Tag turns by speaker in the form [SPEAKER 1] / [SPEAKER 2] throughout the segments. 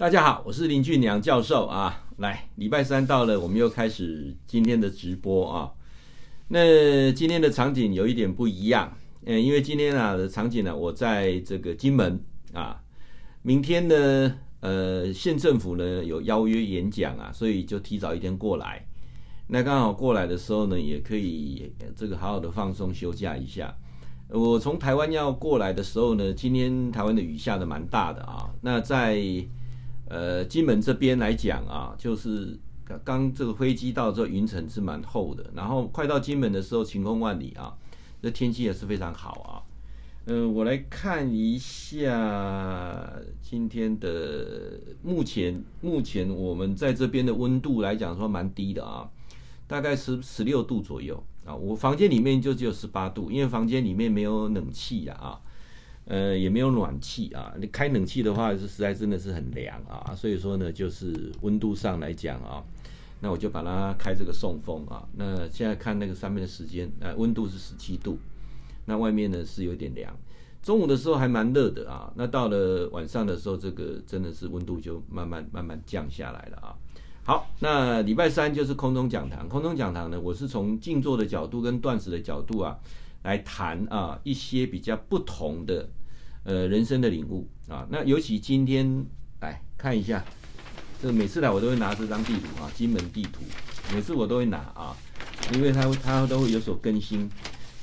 [SPEAKER 1] 大家好，我是林俊良教授啊。来，礼拜三到了，我们又开始今天的直播啊。那今天的场景有一点不一样，嗯，因为今天啊的场景呢，我在这个金门啊。明天呢，呃，县政府呢有邀约演讲啊，所以就提早一天过来。那刚好过来的时候呢，也可以这个好好的放松休假一下。我从台湾要过来的时候呢，今天台湾的雨下得蛮大的啊。那在呃，金门这边来讲啊，就是刚这个飞机到之后，云层是蛮厚的。然后快到金门的时候，晴空万里啊，这天气也是非常好啊。嗯、呃，我来看一下今天的目前，目前我们在这边的温度来讲说蛮低的啊，大概是十六度左右啊。我房间里面就只有十八度，因为房间里面没有冷气呀啊。呃，也没有暖气啊，你开冷气的话是实在真的是很凉啊，所以说呢，就是温度上来讲啊，那我就把它开这个送风啊。那现在看那个上面的时间，呃，温度是十七度，那外面呢是有点凉。中午的时候还蛮热的啊，那到了晚上的时候，这个真的是温度就慢慢慢慢降下来了啊。好，那礼拜三就是空中讲堂，空中讲堂呢，我是从静坐的角度跟断食的角度啊来谈啊一些比较不同的。呃，人生的领悟啊，那尤其今天来看一下，这每次来我都会拿这张地图啊，金门地图，每次我都会拿啊，因为它它都会有所更新。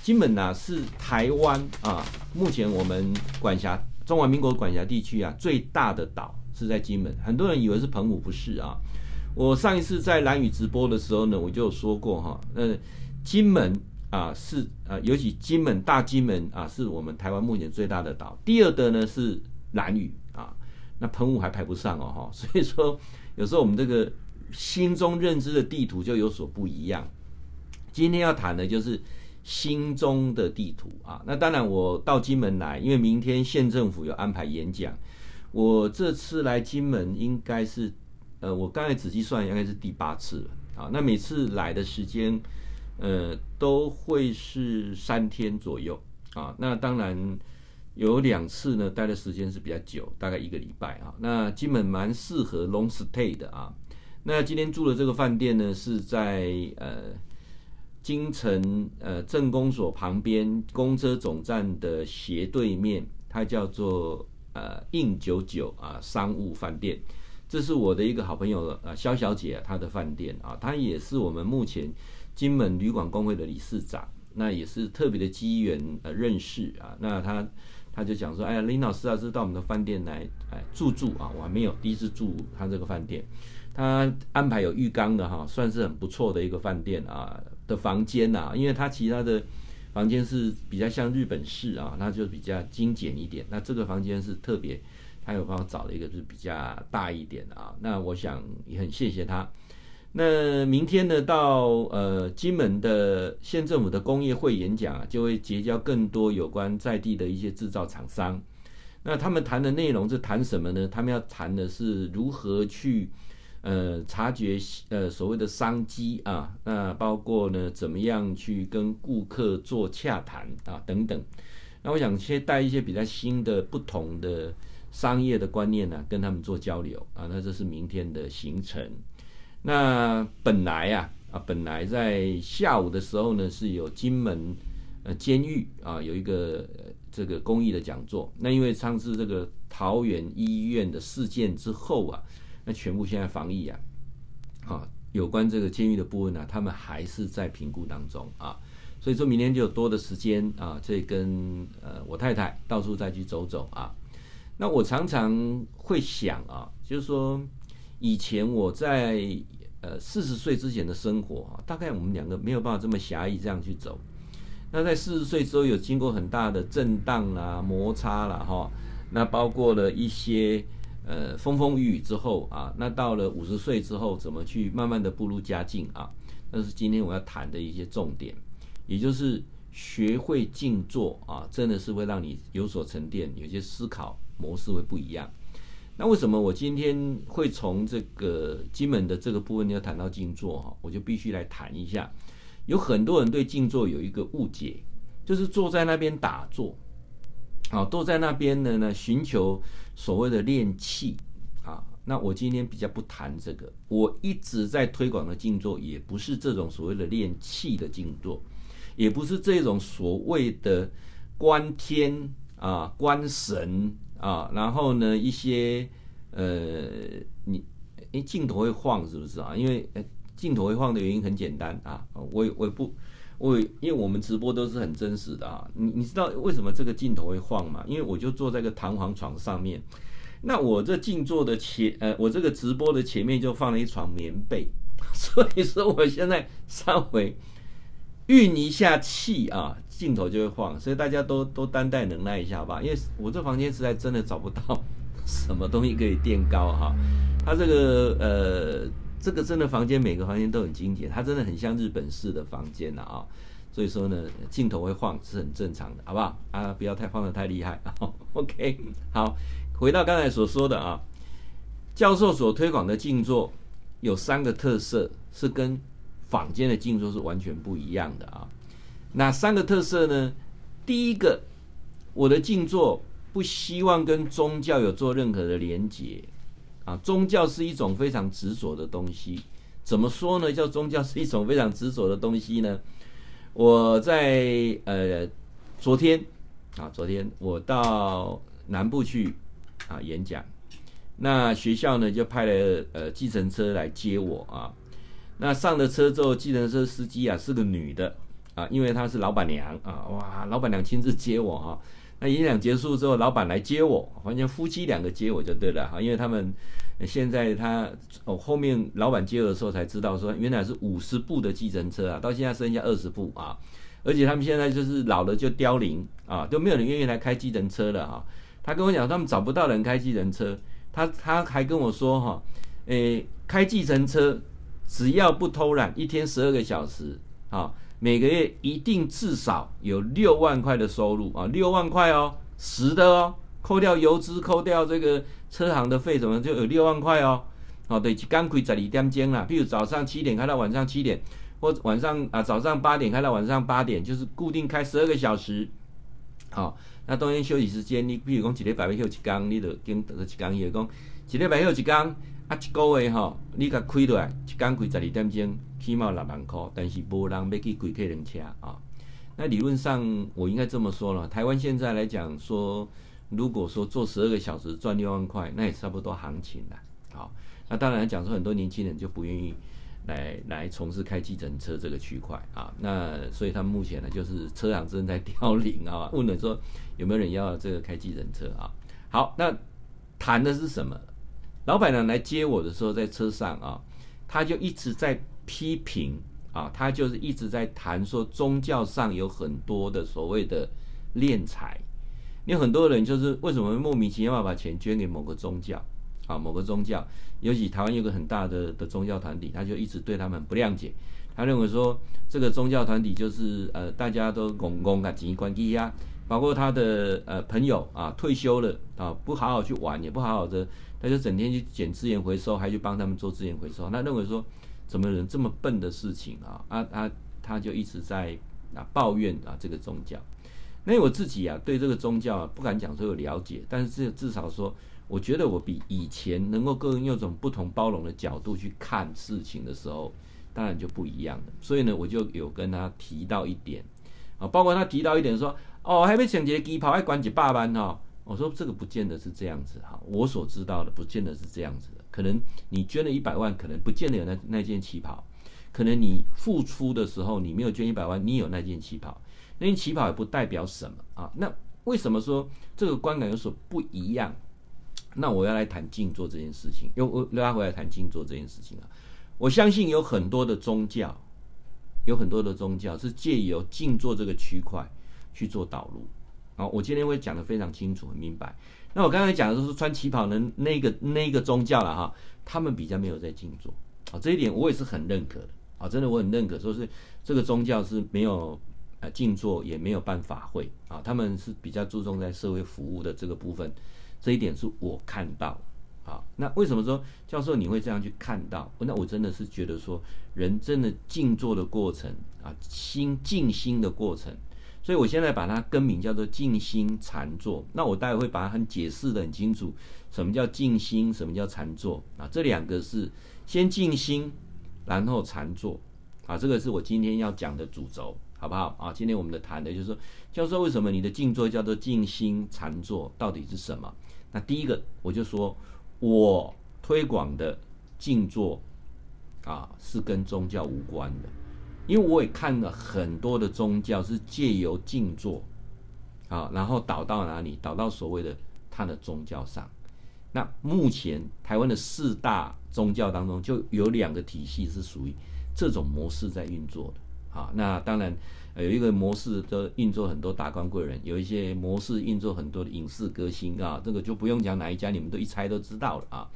[SPEAKER 1] 金门呐、啊、是台湾啊，目前我们管辖中华民国管辖地区啊最大的岛是在金门，很多人以为是澎湖，不是啊。我上一次在蓝宇直播的时候呢，我就有说过哈，呃，金门。啊，是啊，尤其金门、大金门啊，是我们台湾目前最大的岛。第二的呢是兰屿啊，那澎湖还排不上哦，哈。所以说，有时候我们这个心中认知的地图就有所不一样。今天要谈的就是心中的地图啊。那当然，我到金门来，因为明天县政府有安排演讲。我这次来金门应该是，呃，我刚才仔细算，应该是第八次了啊。那每次来的时间。呃，都会是三天左右啊。那当然有两次呢，待的时间是比较久，大概一个礼拜啊。那基本蛮适合 long stay 的啊。那今天住的这个饭店呢，是在呃金城呃镇公所旁边公车总站的斜对面，它叫做呃应九九啊商务饭店。这是我的一个好朋友呃萧小姐她的饭店啊，她也是我们目前。金门旅馆公会的理事长，那也是特别的机缘呃认识啊。那他他就讲说，哎呀，林老师啊，是到我们的饭店来哎住住啊。我还没有第一次住他这个饭店，他安排有浴缸的哈，算是很不错的一个饭店啊的房间呐。因为他其他的房间是比较像日本式啊，那就比较精简一点。那这个房间是特别，他有帮我找了一个就是比较大一点的啊。那我想也很谢谢他。那明天呢，到呃金门的县政府的工业会演讲啊，就会结交更多有关在地的一些制造厂商。那他们谈的内容是谈什么呢？他们要谈的是如何去呃察觉呃所谓的商机啊，那包括呢怎么样去跟顾客做洽谈啊等等。那我想先带一些比较新的、不同的商业的观念呢、啊，跟他们做交流啊。那这是明天的行程。那本来啊啊，本来在下午的时候呢，是有金门呃监狱啊有一个这个公益的讲座。那因为上次这个桃园医院的事件之后啊，那全部现在防疫啊，啊有关这个监狱的部分呢、啊，他们还是在评估当中啊。所以说明天就有多的时间啊，这跟呃我太太到处再去走走啊。那我常常会想啊，就是说。以前我在呃四十岁之前的生活啊，大概我们两个没有办法这么狭义这样去走。那在四十岁之后有经过很大的震荡啦、摩擦啦哈，那包括了一些呃风风雨雨之后啊，那到了五十岁之后怎么去慢慢的步入佳境啊？那是今天我要谈的一些重点，也就是学会静坐啊，真的是会让你有所沉淀，有些思考模式会不一样。那为什么我今天会从这个金门的这个部分要谈到静坐哈？我就必须来谈一下。有很多人对静坐有一个误解，就是坐在那边打坐，啊，坐在那边呢呢寻求所谓的练气啊。那我今天比较不谈这个，我一直在推广的静坐，也不是这种所谓的练气的静坐，也不是这种所谓的观天啊、观神啊，然后呢一些呃，你诶镜头会晃是不是啊？因为镜头会晃的原因很简单啊，我也我也不。我因为我们直播都是很真实的啊，你你知道为什么这个镜头会晃吗？因为我就坐在个弹簧床上面，那我这静坐的前呃，我这个直播的前面就放了一床棉被，所以说我现在稍微运一下气啊，镜头就会晃，所以大家都都担待能耐一下吧，因为我这房间实在真的找不到什么东西可以垫高哈，它这个呃。这个真的房间，每个房间都很精简，它真的很像日本式的房间了啊，所以说呢，镜头会晃是很正常的，好不好啊？不要太晃得太厉害。OK，好，回到刚才所说的啊，教授所推广的静坐有三个特色，是跟坊间的静坐是完全不一样的啊。那三个特色呢？第一个，我的静坐不希望跟宗教有做任何的连结。啊，宗教是一种非常执着的东西。怎么说呢？叫宗教是一种非常执着的东西呢？我在呃昨天啊，昨天我到南部去啊演讲，那学校呢就派了呃计程车来接我啊。那上了车之后，计程车司机啊是个女的啊，因为她是老板娘啊，哇，老板娘亲自接我哈。那演讲结束之后，老板来接我，反正夫妻两个接我就对了哈，因为他们现在他哦后面老板接我的时候才知道说，原来是五十部的计程车啊，到现在剩下二十部啊，而且他们现在就是老了就凋零啊，都没有人愿意来开计程车了哈。他跟我讲，他们找不到人开计程车，他他还跟我说哈，诶，开计程车只要不偷懒，一天十二个小时啊。每个月一定至少有六万块的收入啊，六万块哦，实的哦，扣掉油资，扣掉这个车行的费，什么就有六万块哦。哦，对，刚开十二点钟啦，比如早上七点开到晚上七点，或晚上啊早上八点开到晚上八点，就是固定开十二个小时。好、哦，那当然休息时间，你比如讲一礼拜要休一天，你就跟得一天，伊就讲一礼拜休一天，啊一个月哈，你甲开落来，一天开十二点钟。起码六万块，但是无人要去开客人车啊。那理论上我应该这么说了，台湾现在来讲说，如果说做十二个小时赚六万块，那也差不多行情了。好，那当然讲说很多年轻人就不愿意来来从事开计程车这个区块啊。那所以他们目前呢，就是车行正在凋零啊。问了说有没有人要这个开计程车啊？好，那谈的是什么？老板娘来接我的时候，在车上啊，他就一直在。批评啊，他就是一直在谈说宗教上有很多的所谓的敛财，有很多人就是为什么莫名其妙把钱捐给某个宗教啊，某个宗教，尤其台湾有个很大的的宗教团体，他就一直对他们不谅解，他认为说这个宗教团体就是呃大家都公公啊紧关系呀，包括他的呃朋友啊退休了啊不好好去玩，也不好好的，他就整天去捡资源回收，还去帮他们做资源回收，他认为说。怎么人这么笨的事情啊？啊他他就一直在啊抱怨啊这个宗教。那我自己啊对这个宗教啊不敢讲说有了解，但是至至少说，我觉得我比以前能够更用一种不同包容的角度去看事情的时候，当然就不一样了。所以呢，我就有跟他提到一点啊，包括他提到一点说，哦，还没抢劫机跑，还管几百万哈。我说这个不见得是这样子哈，我所知道的不见得是这样子的。可能你捐了一百万，可能不见得有那那件旗袍；可能你付出的时候，你没有捐一百万，你有那件旗袍。那件旗袍也不代表什么啊。那为什么说这个观感有所不一样？那我要来谈静坐这件事情，又我拉回来谈静坐这件事情啊。我相信有很多的宗教，有很多的宗教是借由静坐这个区块去做导入。好，我今天会讲得非常清楚、很明白。那我刚才讲的都是穿旗袍的那个那个宗教了哈，他们比较没有在静坐啊，这一点我也是很认可的啊，真的我很认可，说是这个宗教是没有呃静坐，也没有办法会啊，他们是比较注重在社会服务的这个部分，这一点是我看到啊。那为什么说教授你会这样去看到？那我真的是觉得说，人真的静坐的过程啊，心静心的过程。所以我现在把它更名叫做静心禅坐。那我待会会把它很解释的很清楚，什么叫静心，什么叫禅坐啊？这两个是先静心，然后禅坐啊。这个是我今天要讲的主轴，好不好啊？今天我们的谈的就是说，教授为什么你的静坐叫做静心禅坐，到底是什么？那第一个我就说，我推广的静坐啊，是跟宗教无关的。因为我也看了很多的宗教是借由静坐，啊，然后导到哪里？导到所谓的他的宗教上。那目前台湾的四大宗教当中，就有两个体系是属于这种模式在运作的。啊，那当然有一个模式的运作很多达官贵人，有一些模式运作很多的影视歌星啊，这个就不用讲哪一家，你们都一猜都知道了啊。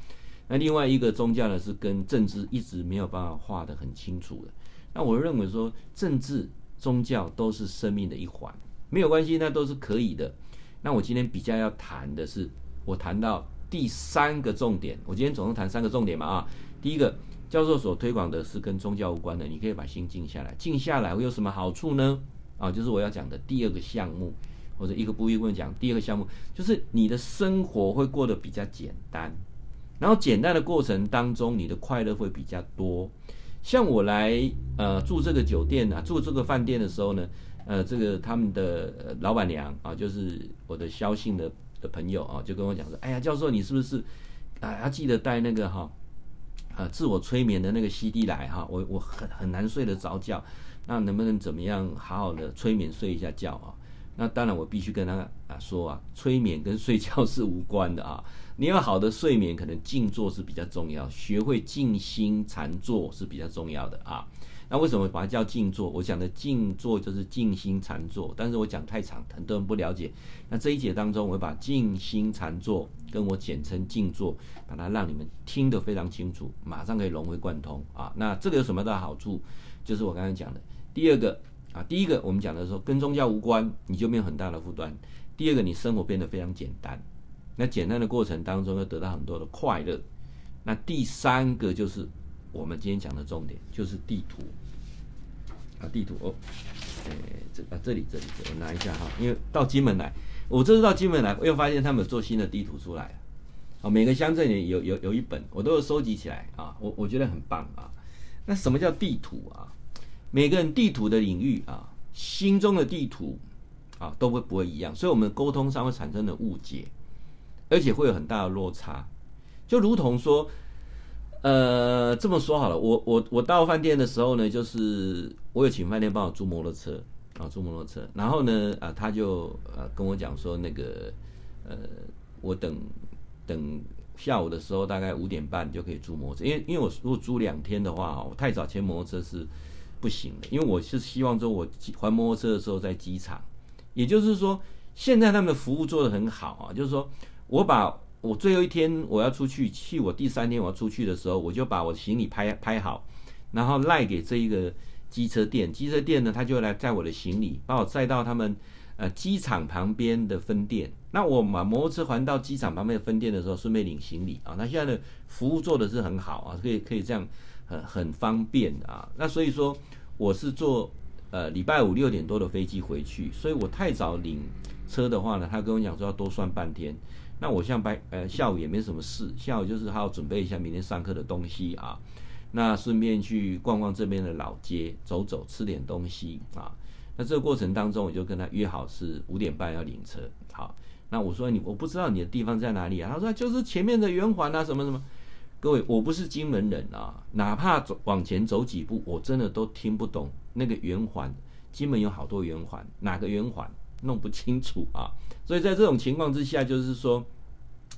[SPEAKER 1] 那另外一个宗教呢，是跟政治一直没有办法画得很清楚的。那我认为说，政治、宗教都是生命的一环，没有关系，那都是可以的。那我今天比较要谈的是，我谈到第三个重点。我今天总共谈三个重点嘛啊，第一个，教授所推广的是跟宗教无关的，你可以把心静下来，静下来会有什么好处呢？啊，就是我要讲的第二个项目，或者一个不一问讲第二个项目，就是你的生活会过得比较简单，然后简单的过程当中，你的快乐会比较多。像我来呃住这个酒店啊，住这个饭店的时候呢，呃，这个他们的老板娘啊，就是我的萧姓的的朋友啊，就跟我讲说，哎呀，教授你是不是啊要记得带那个哈啊自我催眠的那个 CD 来哈，我我很很难睡得着觉，那能不能怎么样好好的催眠睡一下觉啊？那当然我必须跟他啊说啊，催眠跟睡觉 是无关的啊。你要好的睡眠，可能静坐是比较重要，学会静心禅坐是比较重要的啊。那为什么把它叫静坐？我讲的静坐就是静心禅坐，但是我讲太长，很多人不了解。那这一节当中，我会把静心禅坐跟我简称静坐，把它让你们听得非常清楚，马上可以融会贯通啊。那这个有什么的好处？就是我刚才讲的，第二个啊，第一个我们讲的说跟宗教无关，你就没有很大的负担；第二个，你生活变得非常简单。那简单的过程当中，要得到很多的快乐。那第三个就是我们今天讲的重点，就是地图啊，地图哦，哎，这啊这里这里，我拿一下哈，因为到金门来，我这次到金门来，我又发现他们有做新的地图出来。啊，每个乡镇里有有有一本，我都有收集起来啊，我我觉得很棒啊。那什么叫地图啊？每个人地图的领域啊，心中的地图啊，都会不会一样，所以我们沟通上会产生的误解。而且会有很大的落差，就如同说，呃，这么说好了，我我我到饭店的时候呢，就是我有请饭店帮我租摩托车啊，租摩托车，然后呢，啊，他就呃跟我讲说，那个呃，我等等下午的时候大概五点半就可以租摩托车，因为因为我如果租两天的话，我太早签摩托车是不行的，因为我是希望说我还摩托车的时候在机场，也就是说，现在他们的服务做得很好啊，就是说。我把我最后一天我要出去，去我第三天我要出去的时候，我就把我行李拍拍好，然后赖给这一个机车店，机车店呢，他就来载我的行李，把我载到他们呃机场旁边的分店。那我把摩托车还到机场旁边的分店的时候，顺便领行李啊。那现在的服务做的是很好啊，可以可以这样很很方便啊。那所以说我是坐呃礼拜五六点多的飞机回去，所以我太早领车的话呢，他跟我讲说要多算半天。那我像白呃下午也没什么事，下午就是还要准备一下明天上课的东西啊，那顺便去逛逛这边的老街，走走，吃点东西啊。那这个过程当中，我就跟他约好是五点半要领车。好，那我说你我不知道你的地方在哪里啊？他说就是前面的圆环啊，什么什么。各位，我不是金门人啊，哪怕走往前走几步，我真的都听不懂那个圆环。金门有好多圆环，哪个圆环？弄不清楚啊，所以在这种情况之下，就是说，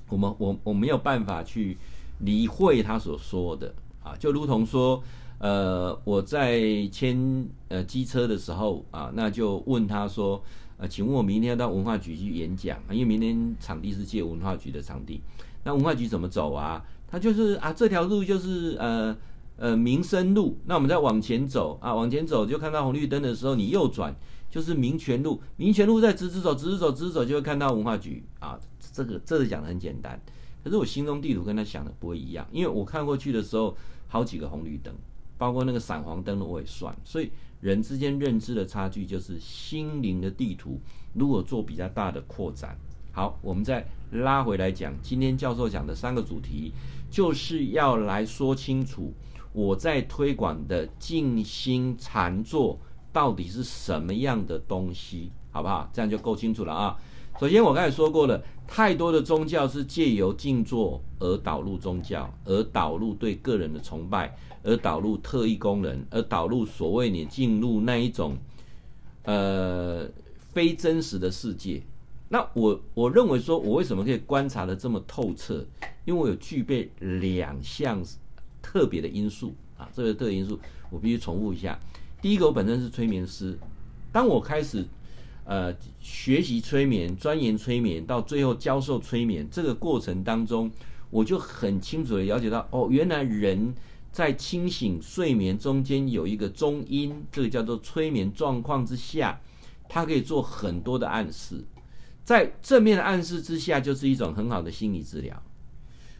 [SPEAKER 1] 我们我我没有办法去理会他所说的啊，就如同说，呃，我在签呃机车的时候啊，那就问他说，呃，请问我明天要到文化局去演讲，因为明天场地是借文化局的场地，那文化局怎么走啊？他就是啊，这条路就是呃呃民生路，那我们再往前走啊，往前走就看到红绿灯的时候，你右转。就是民权路，民权路在直直走，直直走，直直走，就会看到文化局啊。这个这个讲的很简单，可是我心中地图跟他想的不会一样，因为我看过去的时候，好几个红绿灯包括那个闪黄灯的我也算。所以人之间认知的差距就是心灵的地图，如果做比较大的扩展。好，我们再拉回来讲，今天教授讲的三个主题，就是要来说清楚我在推广的静心禅坐到底是什么样的东西，好不好？这样就够清楚了啊。首先，我刚才说过了，太多的宗教是借由静坐而导入宗教，而导入对个人的崇拜，而导入特异功能，而导入所谓你进入那一种呃非真实的世界。那我我认为说，我为什么可以观察得这么透彻？因为我有具备两项特别的因素啊，这个特别因素我必须重复一下。第一个，我本身是催眠师，当我开始呃学习催眠、钻研催眠，到最后教授催眠这个过程当中，我就很清楚地了解到，哦，原来人在清醒睡眠中间有一个中音，这个叫做催眠状况之下，它可以做很多的暗示。在正面的暗示之下，就是一种很好的心理治疗；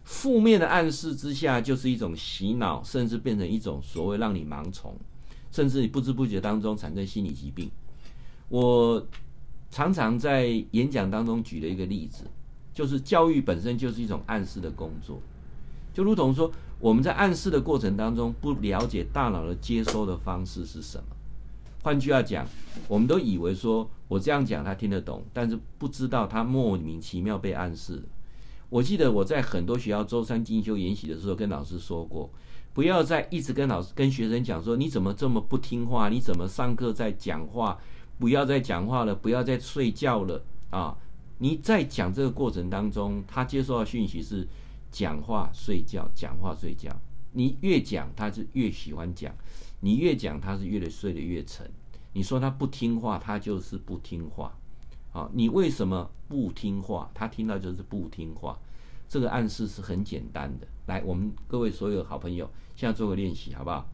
[SPEAKER 1] 负面的暗示之下，就是一种洗脑，甚至变成一种所谓让你盲从，甚至你不知不觉当中产生心理疾病。我常常在演讲当中举了一个例子，就是教育本身就是一种暗示的工作，就如同说我们在暗示的过程当中，不了解大脑的接收的方式是什么。换句话讲，我们都以为说我这样讲他听得懂，但是不知道他莫名其妙被暗示。我记得我在很多学校周三进修研习的时候跟老师说过，不要再一直跟老师跟学生讲说，你怎么这么不听话？你怎么上课在讲话？不要再讲话了，不要再睡觉了啊！你在讲这个过程当中，他接受到讯息是讲话睡觉，讲话睡觉。你越讲，他就越喜欢讲。你越讲，他是越得睡得越沉。你说他不听话，他就是不听话。啊，你为什么不听话？他听到就是不听话。这个暗示是很简单的。来，我们各位所有好朋友，现在做个练习，好不好？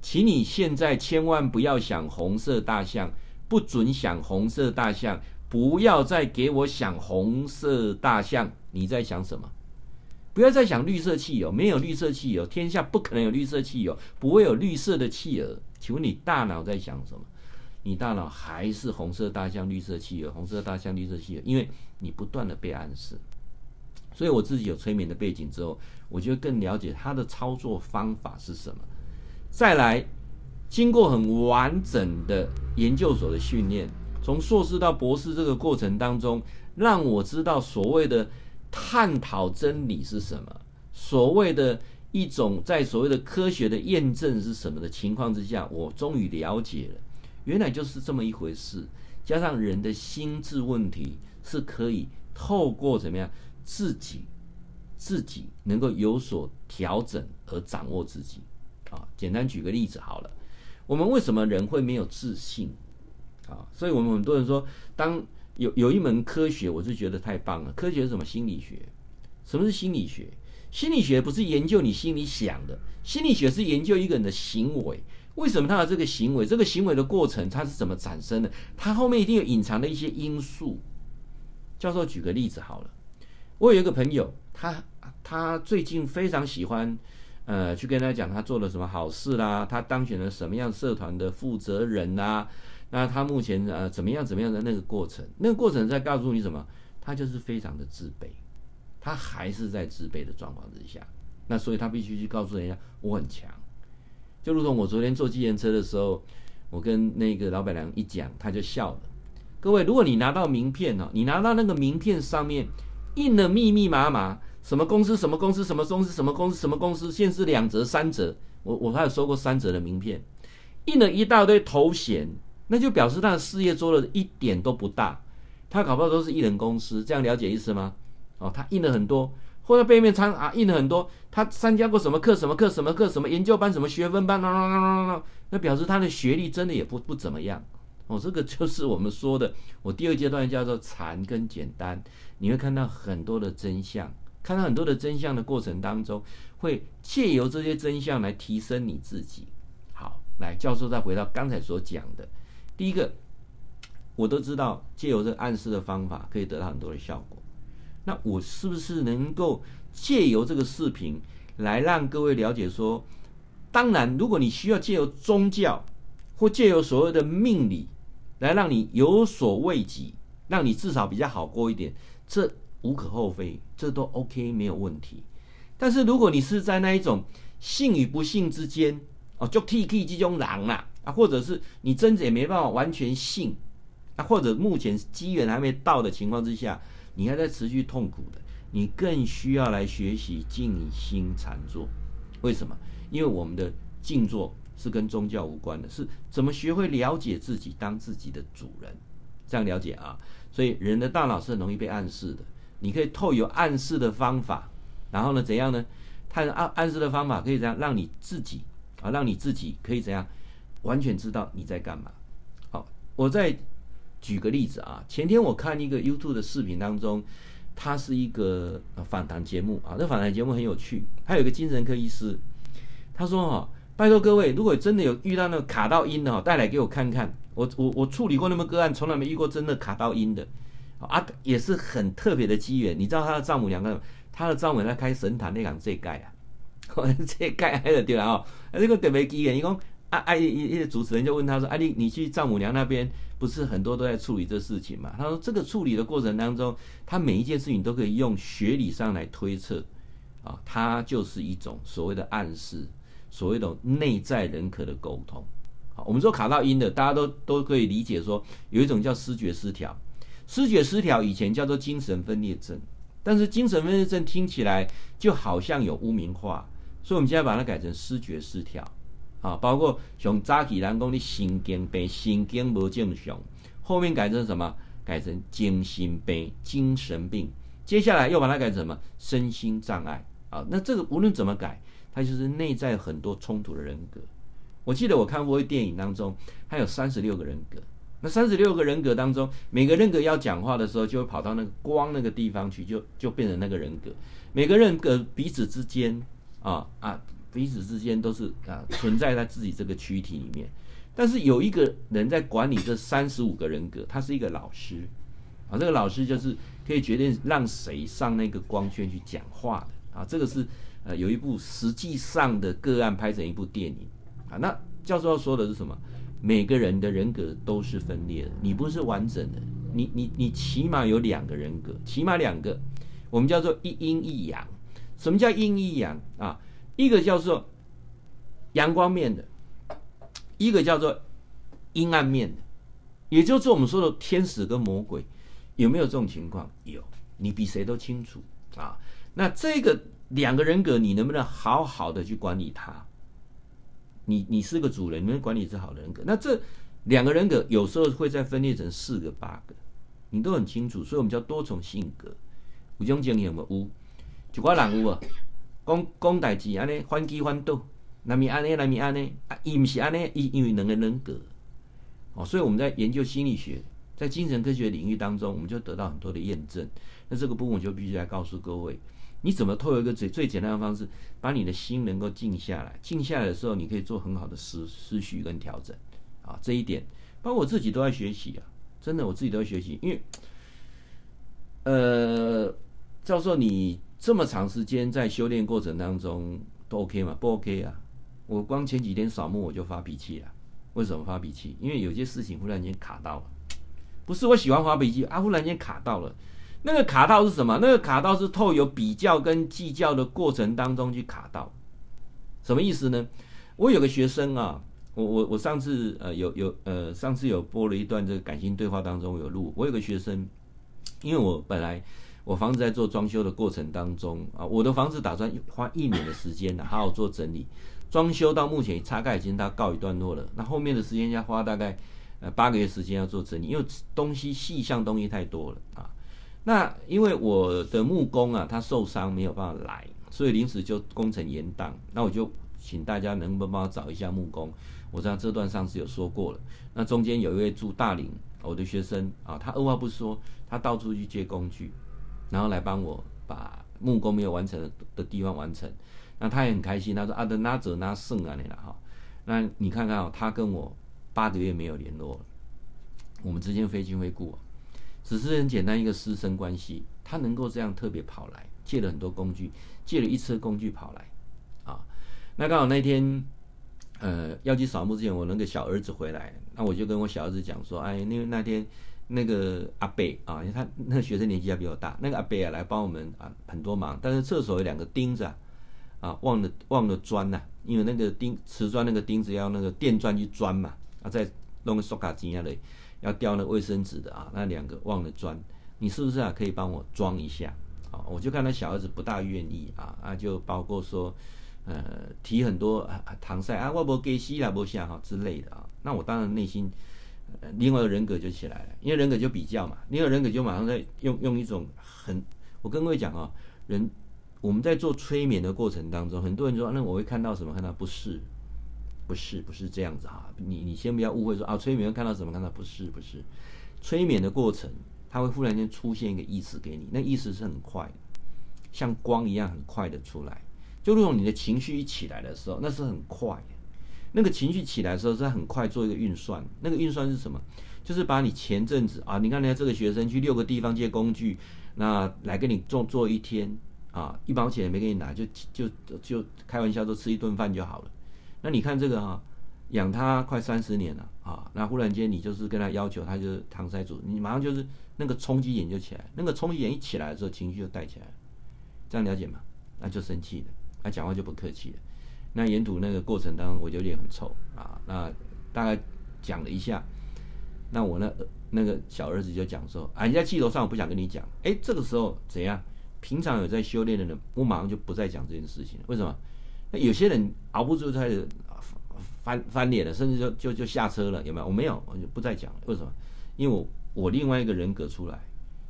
[SPEAKER 1] 请你现在千万不要想红色大象，不准想红色大象，不要再给我想红色大象。你在想什么？不要再想绿色汽油，没有绿色汽油，天下不可能有绿色汽油，不会有绿色的企鹅。请问你大脑在想什么？你大脑还是红色大象、绿色汽油、红色大象、绿色汽油，因为你不断的被暗示。所以我自己有催眠的背景之后，我就更了解它的操作方法是什么。再来，经过很完整的研究所的训练，从硕士到博士这个过程当中，让我知道所谓的。探讨真理是什么？所谓的一种在所谓的科学的验证是什么的情况之下，我终于了解了，原来就是这么一回事。加上人的心智问题是可以透过怎么样自己自己能够有所调整而掌握自己。啊，简单举个例子好了，我们为什么人会没有自信？啊，所以我们很多人说当。有有一门科学，我是觉得太棒了。科学是什么？心理学。什么是心理学？心理学不是研究你心里想的，心理学是研究一个人的行为。为什么他的这个行为，这个行为的过程，他是怎么产生的？他后面一定有隐藏的一些因素。教授举个例子好了，我有一个朋友，他他最近非常喜欢，呃，去跟他讲他做了什么好事啦，他当选了什么样社团的负责人啦。那他目前呃怎么样怎么样的那个过程，那个过程在告诉你什么？他就是非常的自卑，他还是在自卑的状况之下。那所以他必须去告诉人家我很强。就如同我昨天坐计程车的时候，我跟那个老板娘一讲，他就笑了。各位，如果你拿到名片哦，你拿到那个名片上面印了密密麻麻，什么公司什么公司什么公司什么公司什么公司，限是两折三折，我我还有收过三折的名片，印了一大堆头衔。那就表示他的事业做了一点都不大，他搞不好都是艺人公司，这样了解意思吗？哦，他印了很多，或者背面参啊印了很多，他参加过什么课什么课什么课什么研究班什么学分班，那表示他的学历真的也不不怎么样。哦，这个就是我们说的，我第二阶段叫做禅跟简单，你会看到很多的真相，看到很多的真相的过程当中，会借由这些真相来提升你自己。好，来教授再回到刚才所讲的。第一个，我都知道借由这个暗示的方法可以得到很多的效果。那我是不是能够借由这个视频来让各位了解说，当然，如果你需要借由宗教或借由所谓的命理来让你有所慰藉，让你至少比较好过一点，这无可厚非，这都 OK 没有问题。但是如果你是在那一种信与不信之间，哦，就 T K 这种狼啊，啊，或者是你真的也没办法完全信，啊，或者目前机缘还没到的情况之下，你还在持续痛苦的，你更需要来学习静心禅坐。为什么？因为我们的静坐是跟宗教无关的，是怎么学会了解自己，当自己的主人，这样了解啊。所以人的大脑是很容易被暗示的，你可以透过暗示的方法，然后呢，怎样呢？他暗暗示的方法可以怎样让你自己啊，让你自己可以怎样完全知道你在干嘛。好，我再举个例子啊，前天我看一个 YouTube 的视频当中。它是一个访谈节目啊，这访谈节目很有趣。还有一个精神科医师，他说：“哈，拜托各位，如果真的有遇到那个卡到音的哈，带来给我看看。我我我处理过那么个案，从来没遇过真的卡到阴的啊，也是很特别的机缘。你知道他的丈母娘干什么？他的丈母娘在开神坛那讲这盖啊，这盖还得对了啊，这个特别机缘，你讲。”啊，哎，一一个主持人就问他说：“哎、啊，你你去丈母娘那边，不是很多都在处理这事情嘛？”他说：“这个处理的过程当中，他每一件事情都可以用学理上来推测，啊，他就是一种所谓的暗示，所谓的内在人格的沟通。好，我们说卡到阴的，大家都都可以理解说，有一种叫思觉失调，思觉失调以前叫做精神分裂症，但是精神分裂症听起来就好像有污名化，所以我们现在把它改成思觉失调。”啊，包括像早期人讲的神经病、神经不正常，后面改成什么？改成精神病、精神病。接下来又把它改成什么？身心障碍。啊，那这个无论怎么改，它就是内在很多冲突的人格。我记得我看过一电影当中，它有三十六个人格。那三十六个人格当中，每个人格要讲话的时候，就会跑到那个光那个地方去，就就变成那个人格。每个人格彼此之间，啊啊。彼此之间都是啊，存在在自己这个躯体里面，但是有一个人在管理这三十五个人格，他是一个老师啊，这个老师就是可以决定让谁上那个光圈去讲话的啊，这个是呃有一部实际上的个案拍成一部电影那教授要说的是什么？每个人的人格都是分裂的，你不是完整的，你你你起码有两个人格，起码两个，我们叫做一阴一阳。什么叫阴一阳啊？一个叫做阳光面的，一个叫做阴暗面的，也就是我们说的天使跟魔鬼，有没有这种情况？有，你比谁都清楚啊。那这个两个人格，你能不能好好的去管理它？你你是个主人，你们管理是好人格？那这两个人格有时候会再分裂成四个、八个，你都很清楚。所以我们叫多重性格。有种情形无？有，就我人有啊。讲讲代志安尼，反击反倒，那咪安尼，那咪安尼，啊，伊毋是安尼，伊因为两个人格，哦，所以我们在研究心理学，在精神科学领域当中，我们就得到很多的验证。那这个部分我就必须来告诉各位，你怎么透过一个最最简单的方式，把你的心能够静下来，静下来的时候，你可以做很好的思思绪跟调整，啊，这一点，包括我自己都在学习啊，真的我自己都在学习，因为，呃，教授你。这么长时间在修炼过程当中都 OK 吗？不 OK 啊！我光前几天扫墓我就发脾气了。为什么发脾气？因为有些事情忽然间卡到了，不是我喜欢发脾气啊，忽然间卡到了。那个卡到是什么？那个卡到是透由比较跟计较的过程当中去卡到。什么意思呢？我有个学生啊，我我我上次呃有有呃上次有播了一段这个感情对话当中有录。我有个学生，因为我本来。我房子在做装修的过程当中啊，我的房子打算花一年的时间呢，好好做整理。装修到目前大概已经到告一段落了，那后面的时间要花大概呃八个月时间要做整理，因为东西细项东西太多了啊。那因为我的木工啊，他受伤没有办法来，所以临时就工程延宕。那我就请大家能不能帮我找一下木工？我知道这段上次有说过了。那中间有一位住大林，我的学生啊，他二话不说，他到处去借工具。然后来帮我把木工没有完成的地方完成，那他也很开心。他说：“啊，的拿走拿剩啊，你了哈。”那你看看哦，他跟我八个月没有联络了，我们之间非亲非故啊，只是很简单一个师生关系。他能够这样特别跑来，借了很多工具，借了一车工具跑来啊。那刚好那天呃要去扫墓之前，我那个小儿子回来，那我就跟我小儿子讲说，哎，因为那天那个阿伯啊，因为他那个学生年纪还比较大，那个阿伯啊来帮我们啊很多忙，但是厕所有两个钉子啊，啊忘了忘了钻呐、因为那个钉瓷砖那个钉子要那个电钻去钻嘛，啊再弄个塑卡机啊的，要掉那卫生纸的啊，那两个忘了装，你是不是啊可以帮我装一下？啊，我就看他小儿子不大愿意啊，啊就包括说。呃，提很多啊搪塞啊，我不给西啦，不下哈之类的啊。那我当然内心，呃，另外的人格就起来了，因为人格就比较嘛，另外人格就马上在用用一种很，我跟各位讲啊，人我们在做催眠的过程当中，很多人说那我会看到什么？看到不是，不是，不是这样子哈。你你先不要误会说啊，催眠看到什么？看到不是，不是。催眠的过程，它会忽然间出现一个意识给你，那意识是很快，像光一样很快的出来。就如同你的情绪一起来的时候，那是很快。那个情绪起来的时候，是很快做一个运算。那个运算是什么？就是把你前阵子啊，你看人家这个学生去六个地方借工具，那来跟你做做一天啊，一毛钱也没给你拿，就就，就开玩笑说吃一顿饭就好了。那你看这个啊，养他快三十年了啊，那忽然间你就是跟他要求，他就是搪塞住，你马上就是那个冲击眼就起来，那个冲击眼一起来的时候，情绪就带起来，这样了解吗？那就生气了。他讲话就不客气了。那沿途那个过程当中，我就脸很臭啊。那大概讲了一下，那我那那个小儿子就讲说：“啊，你在气头上，我不想跟你讲。”哎，这个时候怎样？平常有在修炼的人，我马上就不再讲这件事情了。为什么？有些人熬不住，他就翻翻脸了，甚至就就就下车了，有没有？我没有，我就不再讲了。为什么？因为我我另外一个人格出来，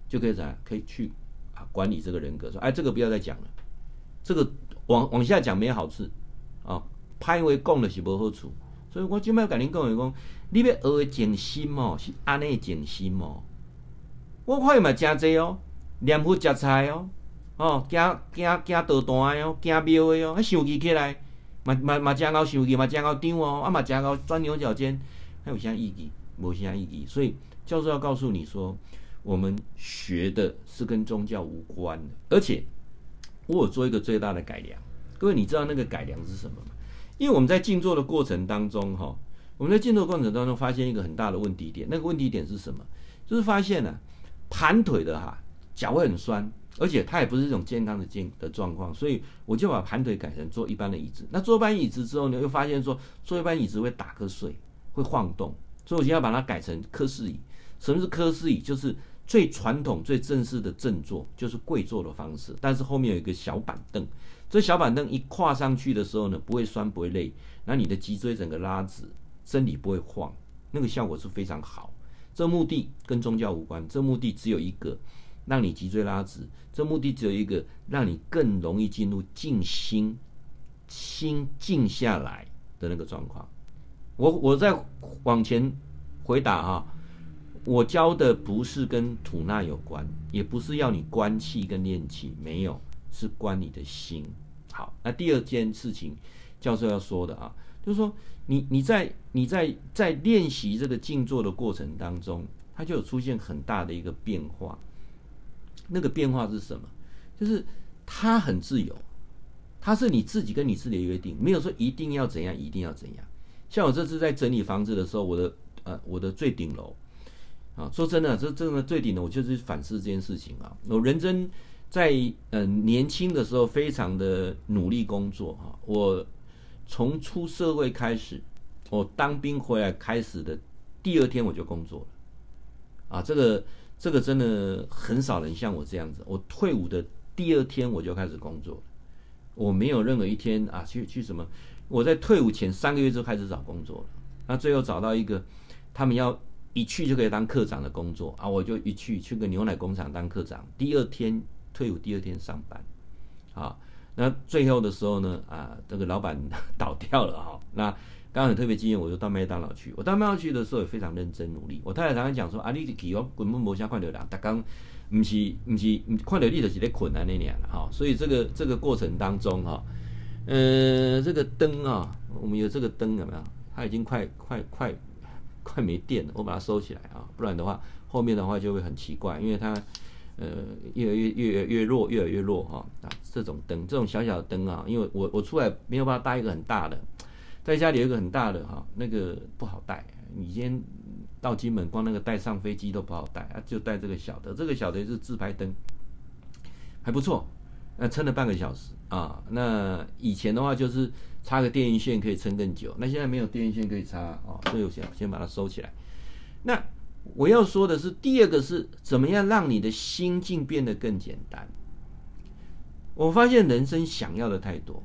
[SPEAKER 1] 就可以怎样？可以去啊管理这个人格，说：“哎，这个不要再讲了，这个。”往往下讲没好处，啊，歹话讲的是无好处，所以我今摆甲您讲讲，你要学的静心哦，是安尼静心哦。我看伊嘛真济哦，念佛食菜哦，哦，行行行道段的哦，行庙的哦，还想起起来，嘛嘛嘛真够想起，嘛真够张哦，啊嘛真够钻牛角尖，还有啥意义？无啥意义。所以教授要告诉你说，我们学的是跟宗教无关的，而且。我有做一个最大的改良，各位，你知道那个改良是什么吗？因为我们在静坐的过程当中，哈，我们在静坐过程当中发现一个很大的问题点，那个问题点是什么？就是发现呢、啊，盘腿的哈，脚会很酸，而且它也不是一种健康的健的状况，所以我就把盘腿改成坐一般的椅子。那坐一般椅子之后呢，又发现说坐一般椅子会打瞌睡，会晃动，所以我就要把它改成柯式椅。什么是柯式椅？就是。最传统、最正式的正坐就是跪坐的方式，但是后面有一个小板凳，这小板凳一跨上去的时候呢，不会酸不会累，那你的脊椎整个拉直，身体不会晃，那个效果是非常好。这目的跟宗教无关，这目的只有一个，让你脊椎拉直。这目的只有一个，让你更容易进入静心，心静下来的那个状况。我我再往前回答哈。我教的不是跟吐纳有关，也不是要你关气跟练气，没有，是关你的心。好，那第二件事情，教授要说的啊，就是说你你在你在在练习这个静坐的过程当中，它就有出现很大的一个变化。那个变化是什么？就是他很自由，他是你自己跟你自己的约定，没有说一定要怎样，一定要怎样。像我这次在整理房子的时候，我的呃我的最顶楼。啊，说真的，这这个最顶楼，我就是反思这件事情啊。我人生在呃年轻的时候非常的努力工作哈。我从出社会开始，我当兵回来开始的第二天我就工作了。啊，这个这个真的很少人像我这样子。我退伍的第二天我就开始工作，我没有任何一天啊去去什么。我在退伍前三个月就开始找工作了。那最后找到一个，他们要。一去就可以当课长的工作啊，我就一去去个牛奶工厂当课长，第二天退伍，第二天上班，啊，那最后的时候呢，啊，这个老板 倒掉了哈，那刚刚很特别经验，我就到麦当劳去，我到麦当劳去的时候也非常认真努力，我太太常常讲说啊，你去哦，根本没想看到人，他刚不是不是看到你就是在困难那年了哈，所以这个这个过程当中哈，呃，这个灯啊，我们有这个灯有没有？它已经快快快。快没电了，我把它收起来啊，不然的话后面的话就会很奇怪，因为它呃越来越越越弱，越来越弱哈啊，这种灯，这种小小的灯啊，因为我我出来没有办法搭一个很大的，在家里有一个很大的哈，那个不好带。你今天到金门，光那个带上飞机都不好带啊，就带这个小的。这个小的是自拍灯，还不错。那撑了半个小时啊。那以前的话就是插个电源线可以撑更久，那现在没有电源线可以插啊，所以我先先把它收起来。那我要说的是，第二个是怎么样让你的心境变得更简单。我发现人生想要的太多。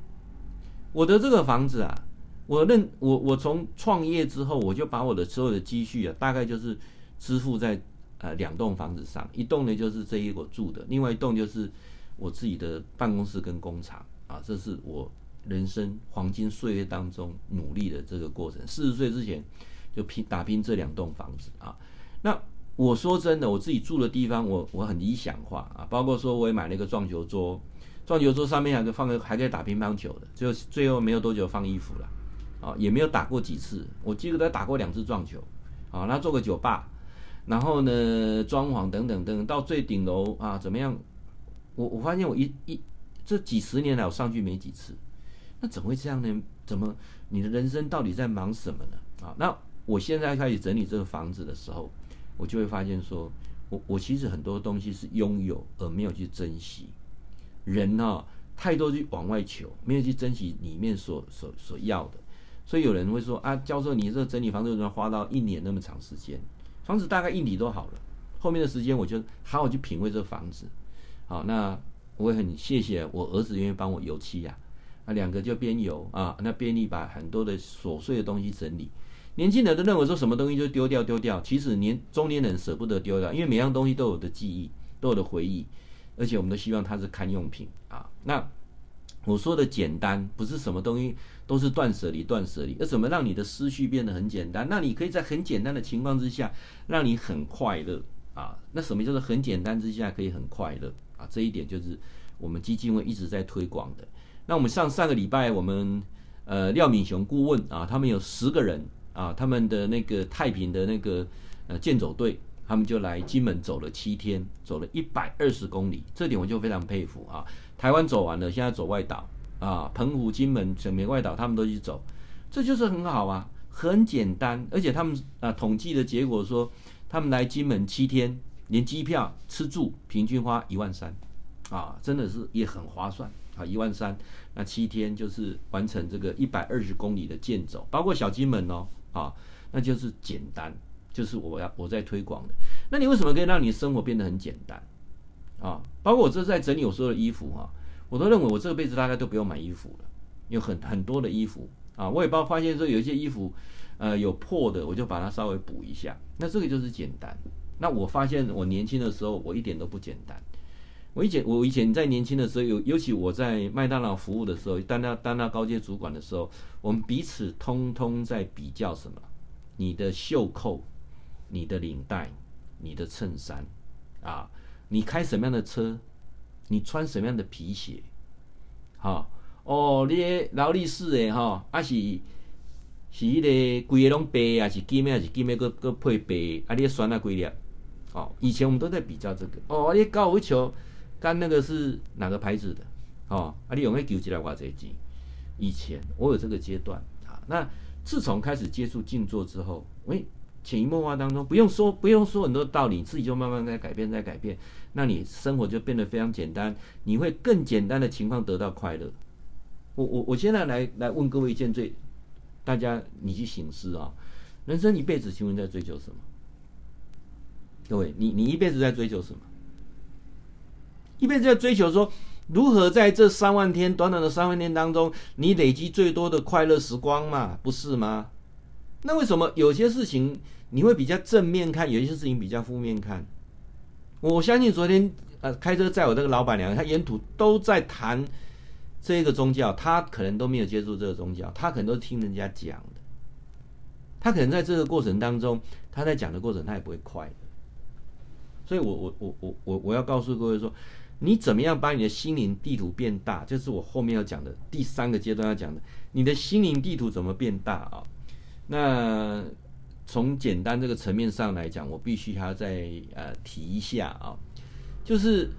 [SPEAKER 1] 我的这个房子啊，我认我我从创业之后，我就把我的所有的积蓄啊，大概就是支付在呃两栋房子上，一栋呢就是这一个我住的，另外一栋就是我自己的办公室跟工厂啊，这是我人生黄金岁月当中努力的这个过程。四十岁之前就拼打拼这两栋房子啊。那我说真的，我自己住的地方我我很理想化啊，包括说我也买了一个撞球桌。撞球桌上面还可放个，还可以打乒乓球的，就最后没有多久放衣服了，啊，也没有打过几次，我记得他打过两次撞球，啊，那做个酒吧，然后呢，装潢等等等，到最顶楼啊，怎么样？我我发现我一一这几十年来我上去没几次，那怎么会这样呢？怎么你的人生到底在忙什么呢？啊，那我现在开始整理这个房子的时候，我就会发现说，我我其实很多东西是拥有而没有去珍惜。人哈、哦、太多去往外求，没有去珍惜里面所所所要的，所以有人会说啊，教授，你这整理房子为什么花到一年那么长时间？房子大概一年都好了，后面的时间我就好好去品味这房子。好，那我也很谢谢我儿子愿意帮我油漆呀，啊，两个就边油啊，那边力把很多的琐碎的东西整理。年轻人都认为说什么东西就丢掉丢掉，其实年中年人舍不得丢掉，因为每样东西都有的记忆，都有的回忆。而且我们都希望它是堪用品啊。那我说的简单，不是什么东西都是断舍离，断舍离，而怎么让你的思绪变得很简单？那你可以在很简单的情况之下，让你很快乐啊。那什么叫做很简单之下可以很快乐啊？这一点就是我们基金会一直在推广的。那我们上上个礼拜，我们呃廖敏雄顾问啊，他们有十个人啊，他们的那个太平的那个呃健走队。他们就来金门走了七天，走了一百二十公里，这点我就非常佩服啊！台湾走完了，现在走外岛啊，澎湖、金门、整个外岛，他们都去走，这就是很好啊，很简单，而且他们啊统计的结果说，他们来金门七天，连机票、吃住平均花一万三，啊，真的是也很划算啊，一万三，那七天就是完成这个一百二十公里的健走，包括小金门哦，啊，那就是简单。就是我要我在推广的，那你为什么可以让你生活变得很简单啊？包括我这在整理我所有的衣服哈、啊，我都认为我这辈子大概都不用买衣服了，有很很多的衣服啊，我也包发现说有一些衣服，呃，有破的，我就把它稍微补一下。那这个就是简单。那我发现我年轻的时候，我一点都不简单。我以前我以前在年轻的时候，尤尤其我在麦当劳服务的时候，当那当那高阶主管的时候，我们彼此通通在比较什么？你的袖扣。你的领带，你的衬衫，啊，你开什么样的车，你穿什么样的皮鞋，好哦，你劳力士的哈，啊是是迄个规个拢白还，是金的，还是金的，搁搁配白，啊，你选哪几粒？哦，以前我们都在比较这个，哦，你高尔夫球干那个是哪个牌子的？哦，啊，你用那球几来偌侪钱？以前我有这个阶段啊，那自从开始接触静坐之后，喂。潜移默化当中，不用说，不用说很多道理，自己就慢慢在改变，在改变，那你生活就变得非常简单，你会更简单的情况得到快乐。我我我现在来来问各位一件最，大家你去醒思啊，人生一辈子，请问在追求什么？各位，你你一辈子在追求什么？一辈子在追求说，如何在这三万天短短的三万天当中，你累积最多的快乐时光嘛，不是吗？那为什么有些事情你会比较正面看，有些事情比较负面看？我相信昨天呃开车载我那个老板娘，她沿途都在谈这个宗教，她可能都没有接触这个宗教，她可能都是听人家讲的。她可能在这个过程当中，她在讲的过程，她也不会快乐。所以我我我我我我要告诉各位说，你怎么样把你的心灵地图变大，这是我后面要讲的第三个阶段要讲的，你的心灵地图怎么变大啊？那从简单这个层面上来讲，我必须还要再呃提一下啊，就是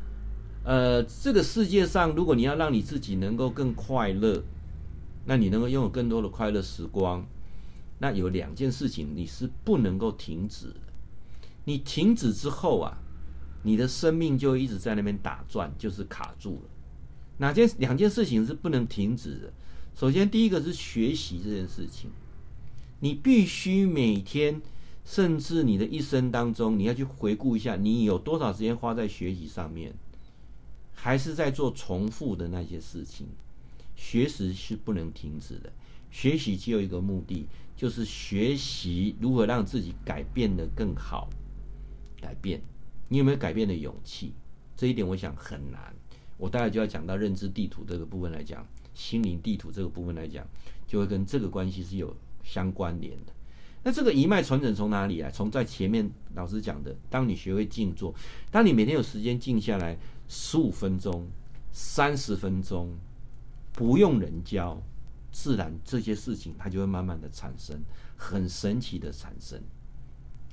[SPEAKER 1] 呃这个世界上，如果你要让你自己能够更快乐，那你能够拥有更多的快乐时光，那有两件事情你是不能够停止的。你停止之后啊，你的生命就一直在那边打转，就是卡住了。哪件两件事情是不能停止的？首先，第一个是学习这件事情，你必须每天，甚至你的一生当中，你要去回顾一下，你有多少时间花在学习上面，还是在做重复的那些事情。学习是不能停止的，学习只有一个目的，就是学习如何让自己改变得更好。改变，你有没有改变的勇气？这一点我想很难。我大概就要讲到认知地图这个部分来讲，心灵地图这个部分来讲，就会跟这个关系是有相关联的。那这个一脉传承从哪里来？从在前面老师讲的，当你学会静坐，当你每天有时间静下来十五分钟、三十分钟，不用人教，自然这些事情它就会慢慢的产生，很神奇的产生，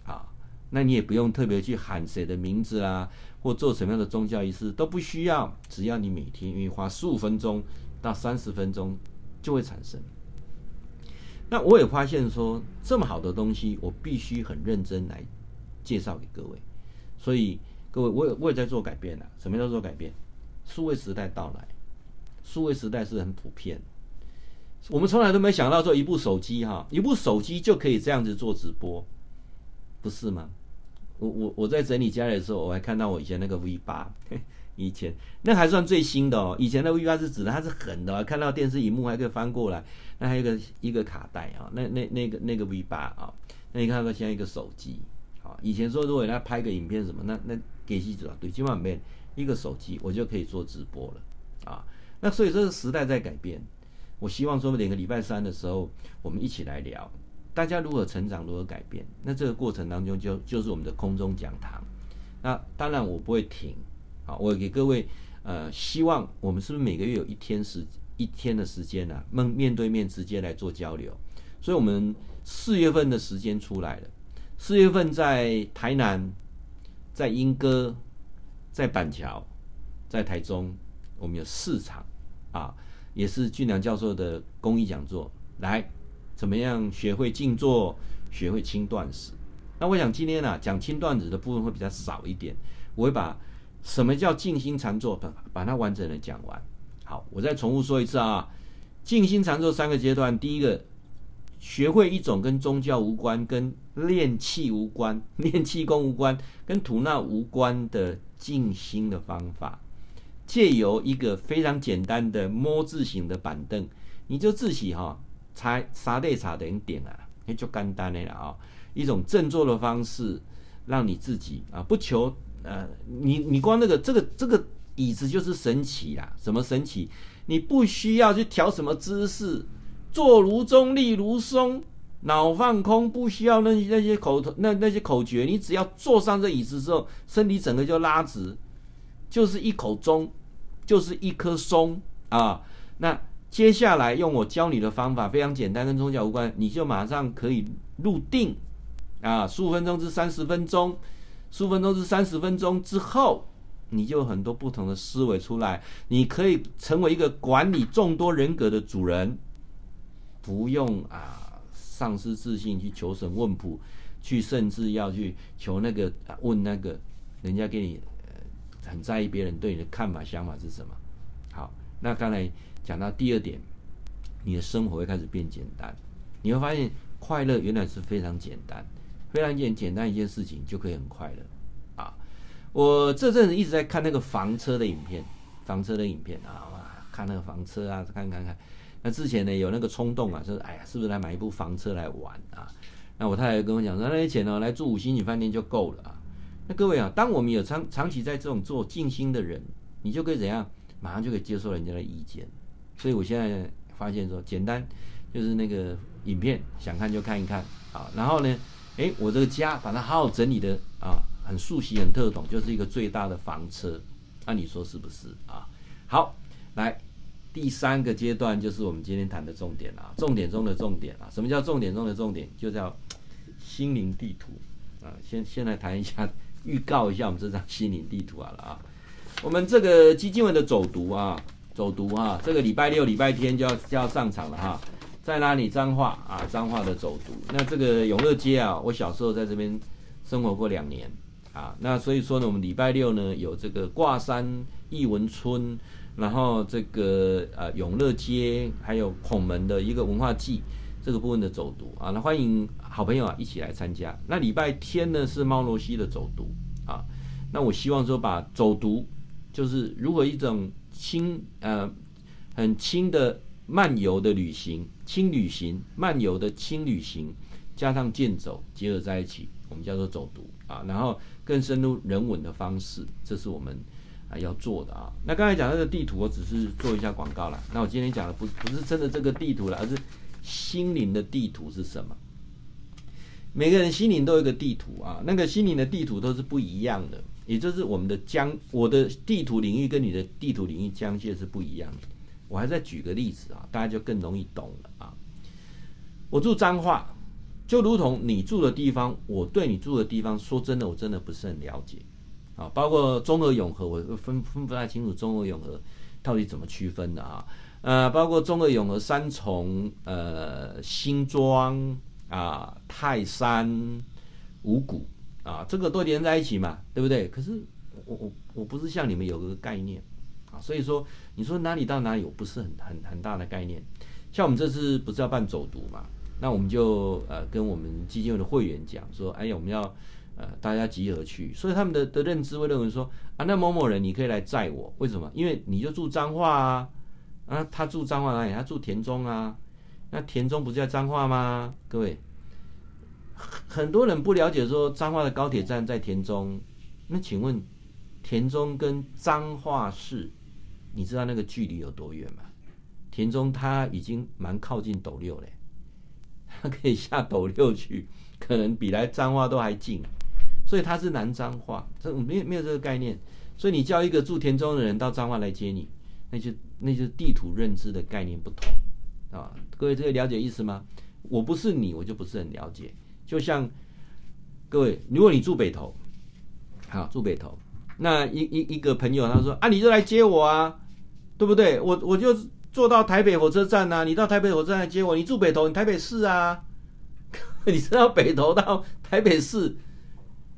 [SPEAKER 1] 啊。那你也不用特别去喊谁的名字啊，或做什么样的宗教仪式都不需要，只要你每天愿意花十五分钟到三十分钟，就会产生。那我也发现说，这么好的东西，我必须很认真来介绍给各位。所以各位，我也我也在做改变了。什么叫做改变？数位时代到来，数位时代是很普遍。我们从来都没想到说，一部手机哈，一部手机就可以这样子做直播。不是吗？我我我在整理家里的时候，我还看到我以前那个 V 八，以前那还算最新的哦。以前的 V 八是指的它是横的，看到电视荧幕还可以翻过来。那还有一个一个卡带啊，那那那个那个 V 八啊，那你看到现在一个手机啊。以前说如果人家拍个影片什么，那那给记者对，今晚没一个手机，我就可以做直播了啊。那所以这个时代在改变，我希望说每个礼拜三的时候，我们一起来聊。大家如何成长，如何改变？那这个过程当中就就是我们的空中讲堂。那当然我不会停，好，我给各位呃，希望我们是不是每个月有一天时一天的时间呢？面面对面直接来做交流。所以我们四月份的时间出来了，四月份在台南，在莺歌，在板桥，在台中，我们有四场啊，也是俊良教授的公益讲座来。怎么样学会静坐，学会轻断食？那我想今天呢、啊，讲轻断食的部分会比较少一点。我会把什么叫静心禅坐，把把它完整的讲完。好，我再重复说一次啊，静心禅坐三个阶段，第一个，学会一种跟宗教无关、跟练气无关、练气功无关、跟吐纳无关的静心的方法，借由一个非常简单的摸字形的板凳，你就自己哈、哦。才沙地茶点点啊，那就简单的了啊。一种振作的方式，让你自己啊不求呃，你你光那个这个这个椅子就是神奇啦。什么神奇？你不需要去调什么姿势，坐如钟，立如松，脑放空，不需要那那些口头那那些口诀。你只要坐上这椅子之后，身体整个就拉直，就是一口钟，就是一颗松啊。那。接下来用我教你的方法，非常简单，跟宗教无关，你就马上可以入定啊，十五分钟至三十分钟，十五分钟至三十分钟之后，你就有很多不同的思维出来，你可以成为一个管理众多人格的主人，不用啊丧失自信去求神问卜，去甚至要去求那个问那个人家给你很在意别人对你的看法想法是什么。好，那刚才。讲到第二点，你的生活会开始变简单，你会发现快乐原来是非常简单，非常简简单一件事情就可以很快乐啊！我这阵子一直在看那个房车的影片，房车的影片啊，哇，看那个房车啊，看看看。那之前呢有那个冲动啊，说哎呀，是不是来买一部房车来玩啊？那我太太跟我讲说，那些钱呢，来住五星级饭店就够了啊。那各位啊，当我们有长长期在这种做静心的人，你就可以怎样，马上就可以接受人家的意见。所以我现在发现说，简单就是那个影片，想看就看一看啊。然后呢，诶，我这个家把它好好整理的啊，很熟悉、很特懂，就是一个最大的房车。那你说是不是啊？好，来第三个阶段就是我们今天谈的重点啊，重点中的重点啊。什么叫重点中的重点？就叫心灵地图啊。先先来谈一下，预告一下我们这张心灵地图好了啊。我们这个基金文的走读啊。走读啊，这个礼拜六、礼拜天就要就要上场了哈。在哪里？彰化啊，彰化的走读。那这个永乐街啊，我小时候在这边生活过两年啊。那所以说呢，我们礼拜六呢有这个挂山艺文村，然后这个呃永乐街，还有孔门的一个文化祭这个部分的走读啊。那欢迎好朋友啊一起来参加。那礼拜天呢是猫罗西的走读啊。那我希望说把走读就是如果一种轻呃很轻的。漫游的旅行，轻旅行，漫游的轻旅行，加上健走结合在一起，我们叫做走读啊。然后更深入人文的方式，这是我们啊要做的啊。那刚才讲那个地图，我只是做一下广告了。那我今天讲的不不是真的这个地图了，而是心灵的地图是什么？每个人心灵都有一个地图啊，那个心灵的地图都是不一样的，也就是我们的疆，我的地图领域跟你的地图领域疆界是不一样的。我还再举个例子啊，大家就更容易懂了。我住彰化，就如同你住的地方，我对你住的地方，说真的，我真的不是很了解啊。包括中和永和，我分分不太清楚中和永和到底怎么区分的啊。呃，包括中和永和三重、呃新庄啊、泰山、五股啊，这个都连在一起嘛，对不对？可是我我我不是像你们有个概念啊。所以说，你说哪里到哪里，我不是很很很大的概念。像我们这次不是要办走读嘛？那我们就呃跟我们基金会的会员讲说，哎呀，我们要呃大家集合去。所以他们的的认知会认为说，啊，那某某人你可以来载我，为什么？因为你就住彰化啊，啊，他住彰化哪里？他住田中啊，那田中不是在彰化吗？各位，很多人不了解说彰化的高铁站在田中，那请问田中跟彰化市？你知道那个距离有多远吗？田中它已经蛮靠近斗六嘞，他可以下斗六去，可能比来彰化都还近，所以他是南彰化，这没有没有这个概念。所以你叫一个住田中的人到彰化来接你，那就那就是地图认知的概念不同啊。各位这个了解意思吗？我不是你，我就不是很了解。就像各位，如果你住北投，好住北投，那一一一个朋友他说啊，你就来接我啊。对不对？我我就坐到台北火车站呐、你到台北火车站来接我。你住北投，你台北市啊？你知道北投到台北市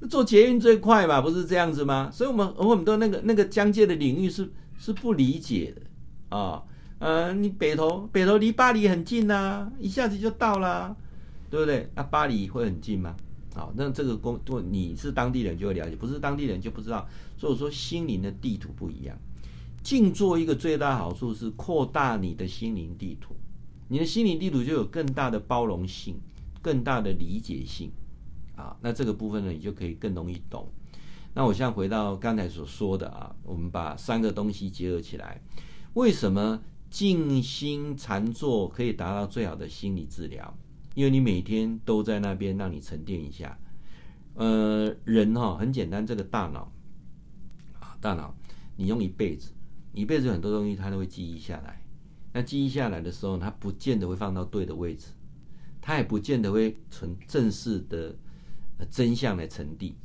[SPEAKER 1] 坐捷运最快嘛？不是这样子吗？所以我们我们都那个那个疆界的领域是是不理解的啊、哦。呃，你北投北投离巴黎很近呐、一下子就到了，对不对？那、巴黎会很近吗？好，那这个工作你是当地人就会了解，不是当地人就不知道。所以说心灵的地图不一样。静坐一个最大好处是扩大你的心灵地图，你的心灵地图就有更大的包容性、更大的理解性啊。那这个部分呢，你就可以更容易懂。那我现在回到刚才所说的啊，我们把三个东西结合起来，为什么静心禅坐可以达到最好的心理治疗？因为你每天都在那边让你沉淀一下。呃，人哈很简单，这个大脑啊，大脑你用一辈子。一辈子很多东西他都会记忆下来，那记忆下来的时候，他不见得会放到对的位置，他也不见得会存正式的真相来传递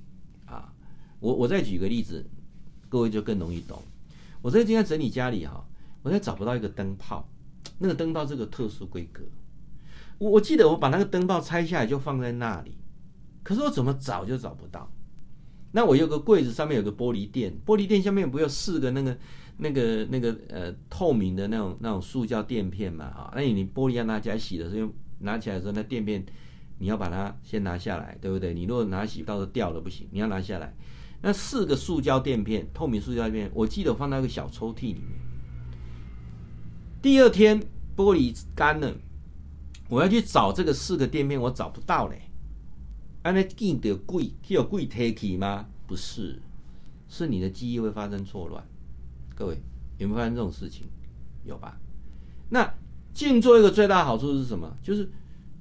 [SPEAKER 1] 啊。我我再举个例子，各位就更容易懂。我在今天整理家里哈，我在找不到一个灯泡，那个灯泡这个特殊规格，我我记得我把那个灯泡拆下来就放在那里，可是我怎么找就找不到。那我有个柜子上面有个玻璃垫，玻璃垫下面不有四个那个。那个那个呃透明的那种那种塑胶垫片嘛啊，那你玻璃要拿起来洗的时候，拿起来的时候那垫片你要把它先拿下来，对不对？你如果拿洗到时候掉了不行，你要拿下来。那四个塑胶垫片，透明塑胶垫片，我记得我放到一个小抽屉里面。第二天玻璃干了，我要去找这个四个垫片，我找不到嘞。安尼记得贵，有贵提起吗？不是，是你的记忆会发生错乱。各位有没有发生这种事情？有吧？那静坐一个最大好处是什么？就是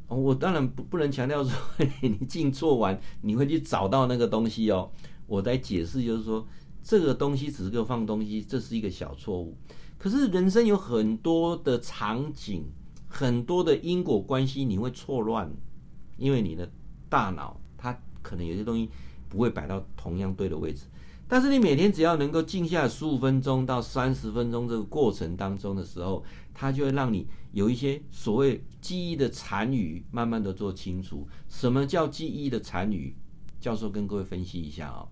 [SPEAKER 1] 我当然不不能强调说 你静坐完你会去找到那个东西哦。我在解释就是说，这个东西只是个放东西，这是一个小错误。可是人生有很多的场景，很多的因果关系，你会错乱，因为你的大脑它可能有些东西不会摆到同样对的位置。但是你每天只要能够静下十五分钟到三十分钟这个过程当中的时候，它就会让你有一些所谓记忆的残余，慢慢的做清除。什么叫记忆的残余？教授跟各位分析一下啊、哦，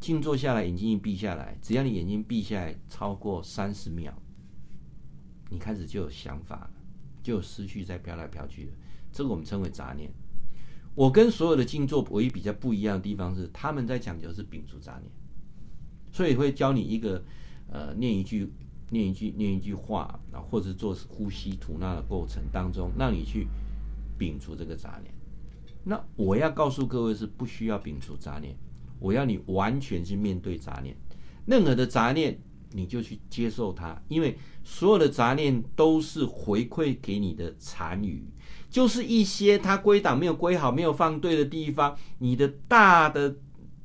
[SPEAKER 1] 静坐下来，眼睛一闭下来，只要你眼睛闭下来超过三十秒，你开始就有想法了，就有思绪在飘来飘去的，这个我们称为杂念。我跟所有的静坐唯一比较不一样的地方是，他们在讲究是摒除杂念，所以会教你一个呃念一句念一句念一句话啊，或者做呼吸吐纳的过程当中，让你去摒除这个杂念。那我要告诉各位是不需要摒除杂念，我要你完全去面对杂念，任何的杂念你就去接受它，因为所有的杂念都是回馈给你的残余，就是一些它归档没有归好、没有放对的地方。你的大的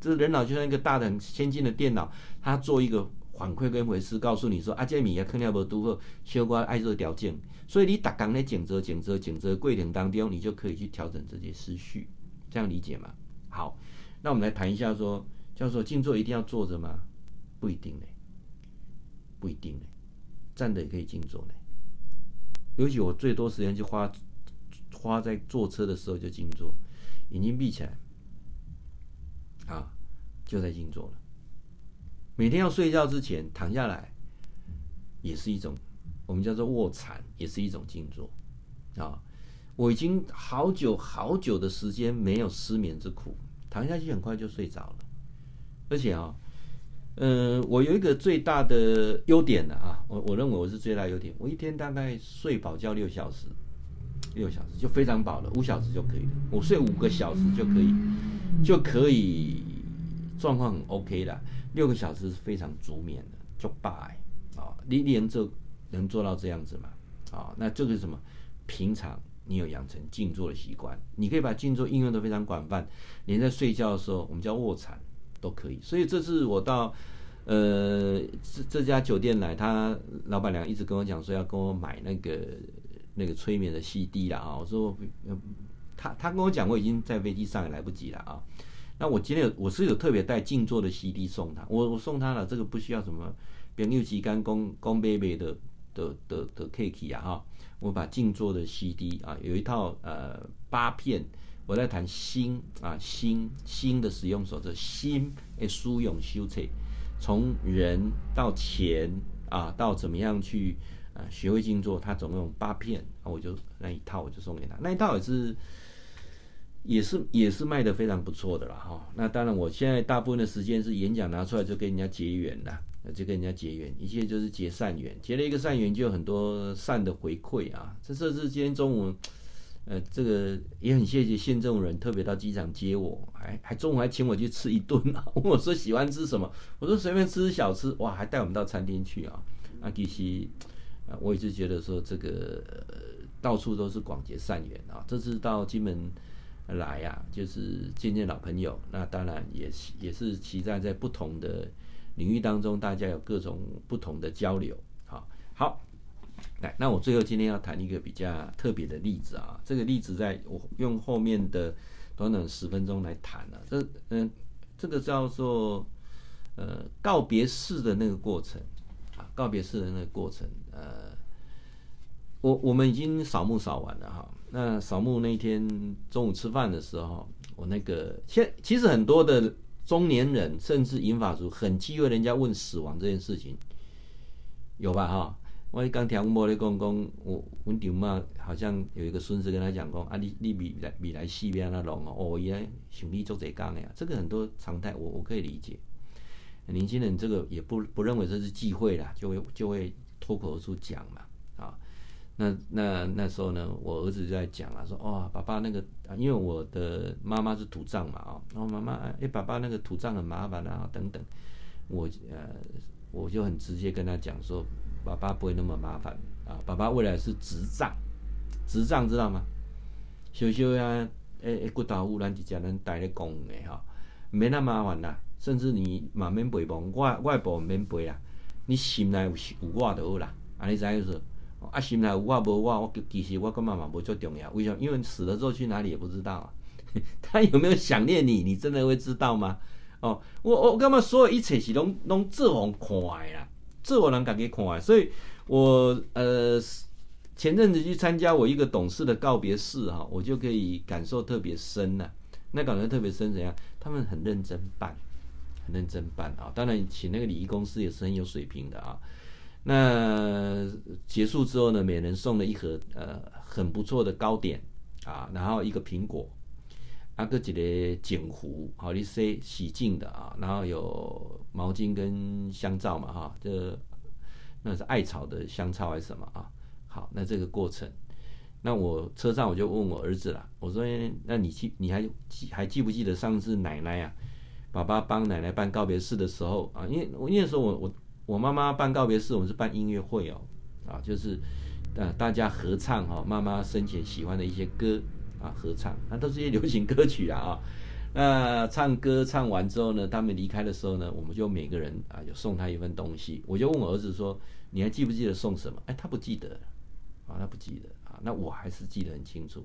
[SPEAKER 1] 这人脑就像一个大的很先进的电脑，它做一个反馈跟回事，告诉你说：“啊，这米啊，肯定要读后修过爱热条件。”所以你打刚在检测、检测、检测过程当中，你就可以去调整这些思绪，这样理解吗？好，那我们来谈一下说，叫做静坐一定要坐着吗？不一定呢，不一定呢，站着也可以静坐呢。尤其我最多时间就花花在坐车的时候就静坐，眼睛闭起来，啊，就在静坐了。每天要睡觉之前躺下来，也是一种。我们叫做卧禅，也是一种静坐啊！我已经好久好久的时间没有失眠之苦，躺下去很快就睡着了。而且啊，嗯、我有一个最大的优点的啊，我我认为我是最大优点，我一天大概睡饱觉六小时，六小时就非常饱了，五小时就可以了。我睡五个小时就可以，就可以状况很 OK 的，六个小时是非常足眠的，就罢啊！你连这。能做到这样子吗？啊，那这个是什么？平常你有养成静坐的习惯，你可以把静坐应用的非常广泛，连在睡觉的时候，我们叫卧禅都可以。所以这次我到呃这这家酒店来，他老板娘一直跟我讲说要跟我买那个那个催眠的 CD 了啊。我说，他他跟我讲，我已经在飞机上也来不及了啊。那我今天我是有特别带静坐的 CD 送他，我我送他了，这个不需要什么朋友之间讲讲买卖的。的的的 cake 啊哈，我把静坐的 CD 啊，有一套呃八片，我在谈心啊心心的使用手册，心诶书永修彻，从人到钱啊到怎么样去啊学会静坐，它总共八片，我就那一套我就送给他，那一套也是也是也是卖得非常不错的了哈。那当然我现在大部分的时间是演讲拿出来就跟人家结缘了。就跟人家结缘，一切就是结善缘，结了一个善缘，就有很多善的回馈啊。这这是今天中午，呃，这个也很谢谢县政人特别到机场接我，还还中午还请我去吃一顿啊。问 我说喜欢吃什么，我说随便吃小吃，哇，还带我们到餐厅去啊。啊，其实啊，我一直觉得说这个、呃、到处都是广结善缘啊。这次到金门来呀、啊，就是见见老朋友，那当然也是也是期待在不同的。领域当中，大家有各种不同的交流，好，好，来，那我最后今天要谈一个比较特别的例子啊，这个例子在我用后面的短短十分钟来谈了，这，嗯，这个叫做呃告别式的那个过程啊，告别式的那个过程，呃，我我们已经扫墓扫完了哈，那扫墓那天中午吃饭的时候，我那个现其实很多的。中年人甚至银发族很忌讳人家问死亡这件事情，有吧？哈，我刚听莫咧讲讲，我我舅妈好像有一个孙子跟他讲过啊，你你米来米来西边那种哦，哦，原来想你做这讲的呀，这个很多常态，我我可以理解。年轻人这个也不不认为这是忌讳啦，就会就会脱口而出讲嘛。那那那时候呢，我儿子就在讲了，说哦，爸爸那个，因为我的妈妈是土葬嘛，啊，然后妈妈哎，爸爸那个土葬很麻烦啊，等等，我呃，我就很直接跟他讲说，爸爸不会那么麻烦啊，爸爸未来是直葬，直葬知道吗？修修呀，哎哎，骨头污染，就叫人带来供的哈，没那么麻烦啦，甚至你满面背包，外外婆免背啦，你心内有有我就好啦，啊，你知意思？啊，心内有我无我，我其实我跟妈妈不做重要。为什么？因为死了之后去哪里也不知道啊。他有没有想念你？你真的会知道吗？哦，我我干嘛所有一切是拢拢自我看的啦，做人家己看的，所以我呃前阵子去参加我一个董事的告别式哈，我就可以感受特别深了。那感觉特别深怎样？他们很认真办，很认真办啊。当然请那个礼仪公司也是很有水平的啊。那结束之后呢，每人送了一盒呃很不错的糕点啊，然后一个苹果。阿哥几个锦壶，好利 C 洗净的啊，然后有毛巾跟香皂嘛哈，这那是艾草的香皂还是什么啊？好，那这个过程，那我车上我就问我儿子了，我说那你记你还记还记不记得上次奶奶啊，爸爸帮奶奶办告别式的时候啊，因为我那时候我我我妈妈办告别式，我们是办音乐会哦，啊就是呃大家合唱哈，妈妈生前喜欢的一些歌。啊，合唱，那都是一些流行歌曲啊啊。那唱歌唱完之后呢，他们离开的时候呢，我们就每个人啊，有送他一份东西。我就问我儿子说：“你还记不记得送什么？”哎，他不记得啊，他不记得啊。那我还是记得很清楚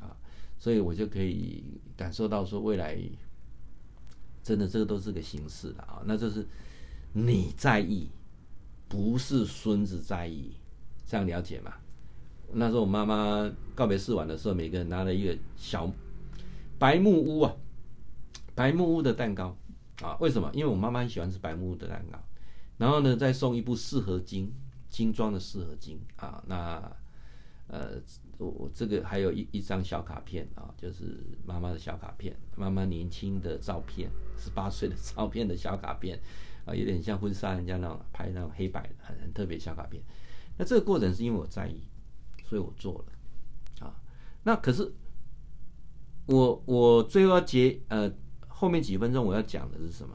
[SPEAKER 1] 啊，所以我就可以感受到说，未来真的这个都是个形式了啊。那就是你在意，不是孙子在意，这样了解吗？那时候我妈妈告别式完的时候，每个人拿了一个小白木屋啊，白木屋的蛋糕啊。为什么？因为我妈妈很喜欢吃白木屋的蛋糕。然后呢，再送一部四合金精装的四合金啊。那呃，我这个还有一一张小卡片啊，就是妈妈的小卡片，妈妈年轻的照片，十八岁的照片的小卡片啊，有点像婚纱人家那种拍那种黑白的很很特别小卡片。那这个过程是因为我在意。所以我做了，啊，那可是我我最后要结呃后面几分钟我要讲的是什么？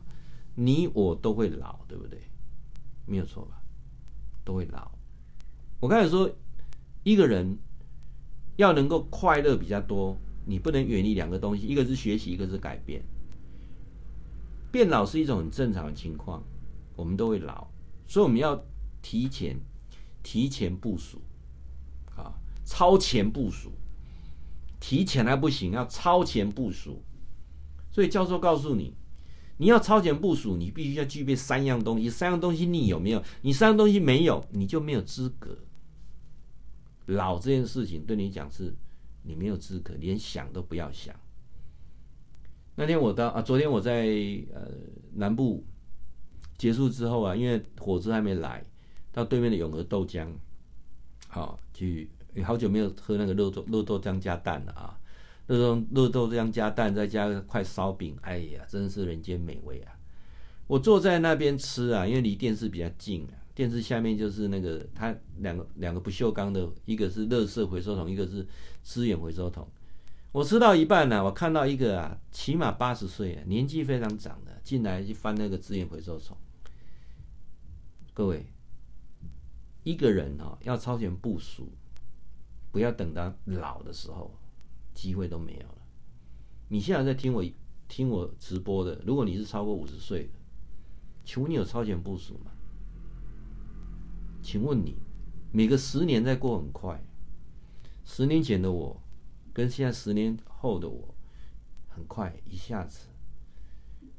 [SPEAKER 1] 你我都会老，对不对？没有错吧？都会老。我刚才说一个人要能够快乐比较多，你不能远离两个东西，一个是学习，一个是改变。变老是一种很正常的情况，我们都会老，所以我们要提前提前部署。啊超前部署，提前还不行，要超前部署。所以教授告诉你，你要超前部署，你必须要具备三样东西。三样东西你有没有？你三样东西没有，你就没有资格。老这件事情对你讲是，你没有资格，连想都不要想。那天我到啊，昨天我在呃南部结束之后啊，因为火车还没来，到对面的永和豆浆，好去。好久没有喝那个肉豆肉豆浆加蛋了啊！肉豆肉豆浆加蛋，再加块烧饼，哎呀，真是人间美味啊！我坐在那边吃啊，因为离电视比较近啊，电视下面就是那个它两个两个不锈钢的，一个是垃圾回收桶，一个是资源回收桶。我吃到一半呢、我看到一个啊，起码八十岁啊，年纪非常长的进来去翻那个资源回收桶。各位，一个人啊，要超前部署。不要等到老的时候，机会都没有了。你现在在听我听我直播的，如果你是超过五十岁的，请问你有超前部署吗？请问你每个十年在过很快，十年前的我跟现在十年后的我很快一下子。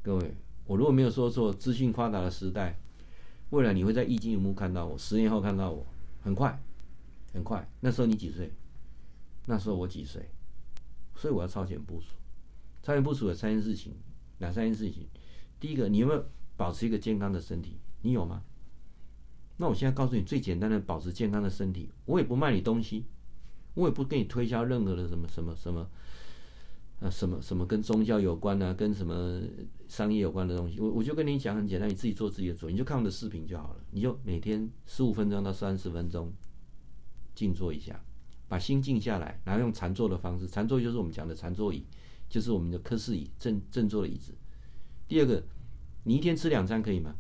[SPEAKER 1] 各位，我如果没有说错，资讯发达的时代，未来你会在液晶萤幕看到我，十年后看到我，很快。很快，那时候你几岁？那时候我几岁？所以我要超前部署。超前部署有三件事情，哪三件事情？第一个，你有没有保持一个健康的身体？你有吗？那我现在告诉你最简单的保持健康的身体，我也不卖你东西，我也不跟你推销任何的什么什么什么，啊什么什么跟宗教有关啊，跟什么商业有关的东西，我我就跟你讲很简单，你自己做自己的主，你就看我的视频就好了，你就每天十五分钟到三十分钟。静坐一下，把心静下来，然后用禅坐的方式。禅坐就是我们讲的禅坐椅，就是我们的科室椅，正正坐的椅子。第二个，你一天吃两餐可以吗？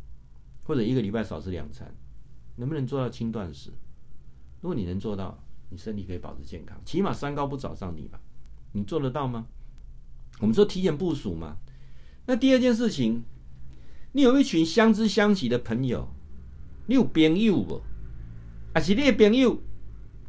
[SPEAKER 1] 或者一个礼拜少吃两餐，能不能做到轻断食？如果你能做到，你身体可以保持健康，起码三高不找上你吧？你做得到吗？我们说提前部署嘛。那第二件事情，你有一群相知相惜的朋友，你有朋友不？啊是你的朋友？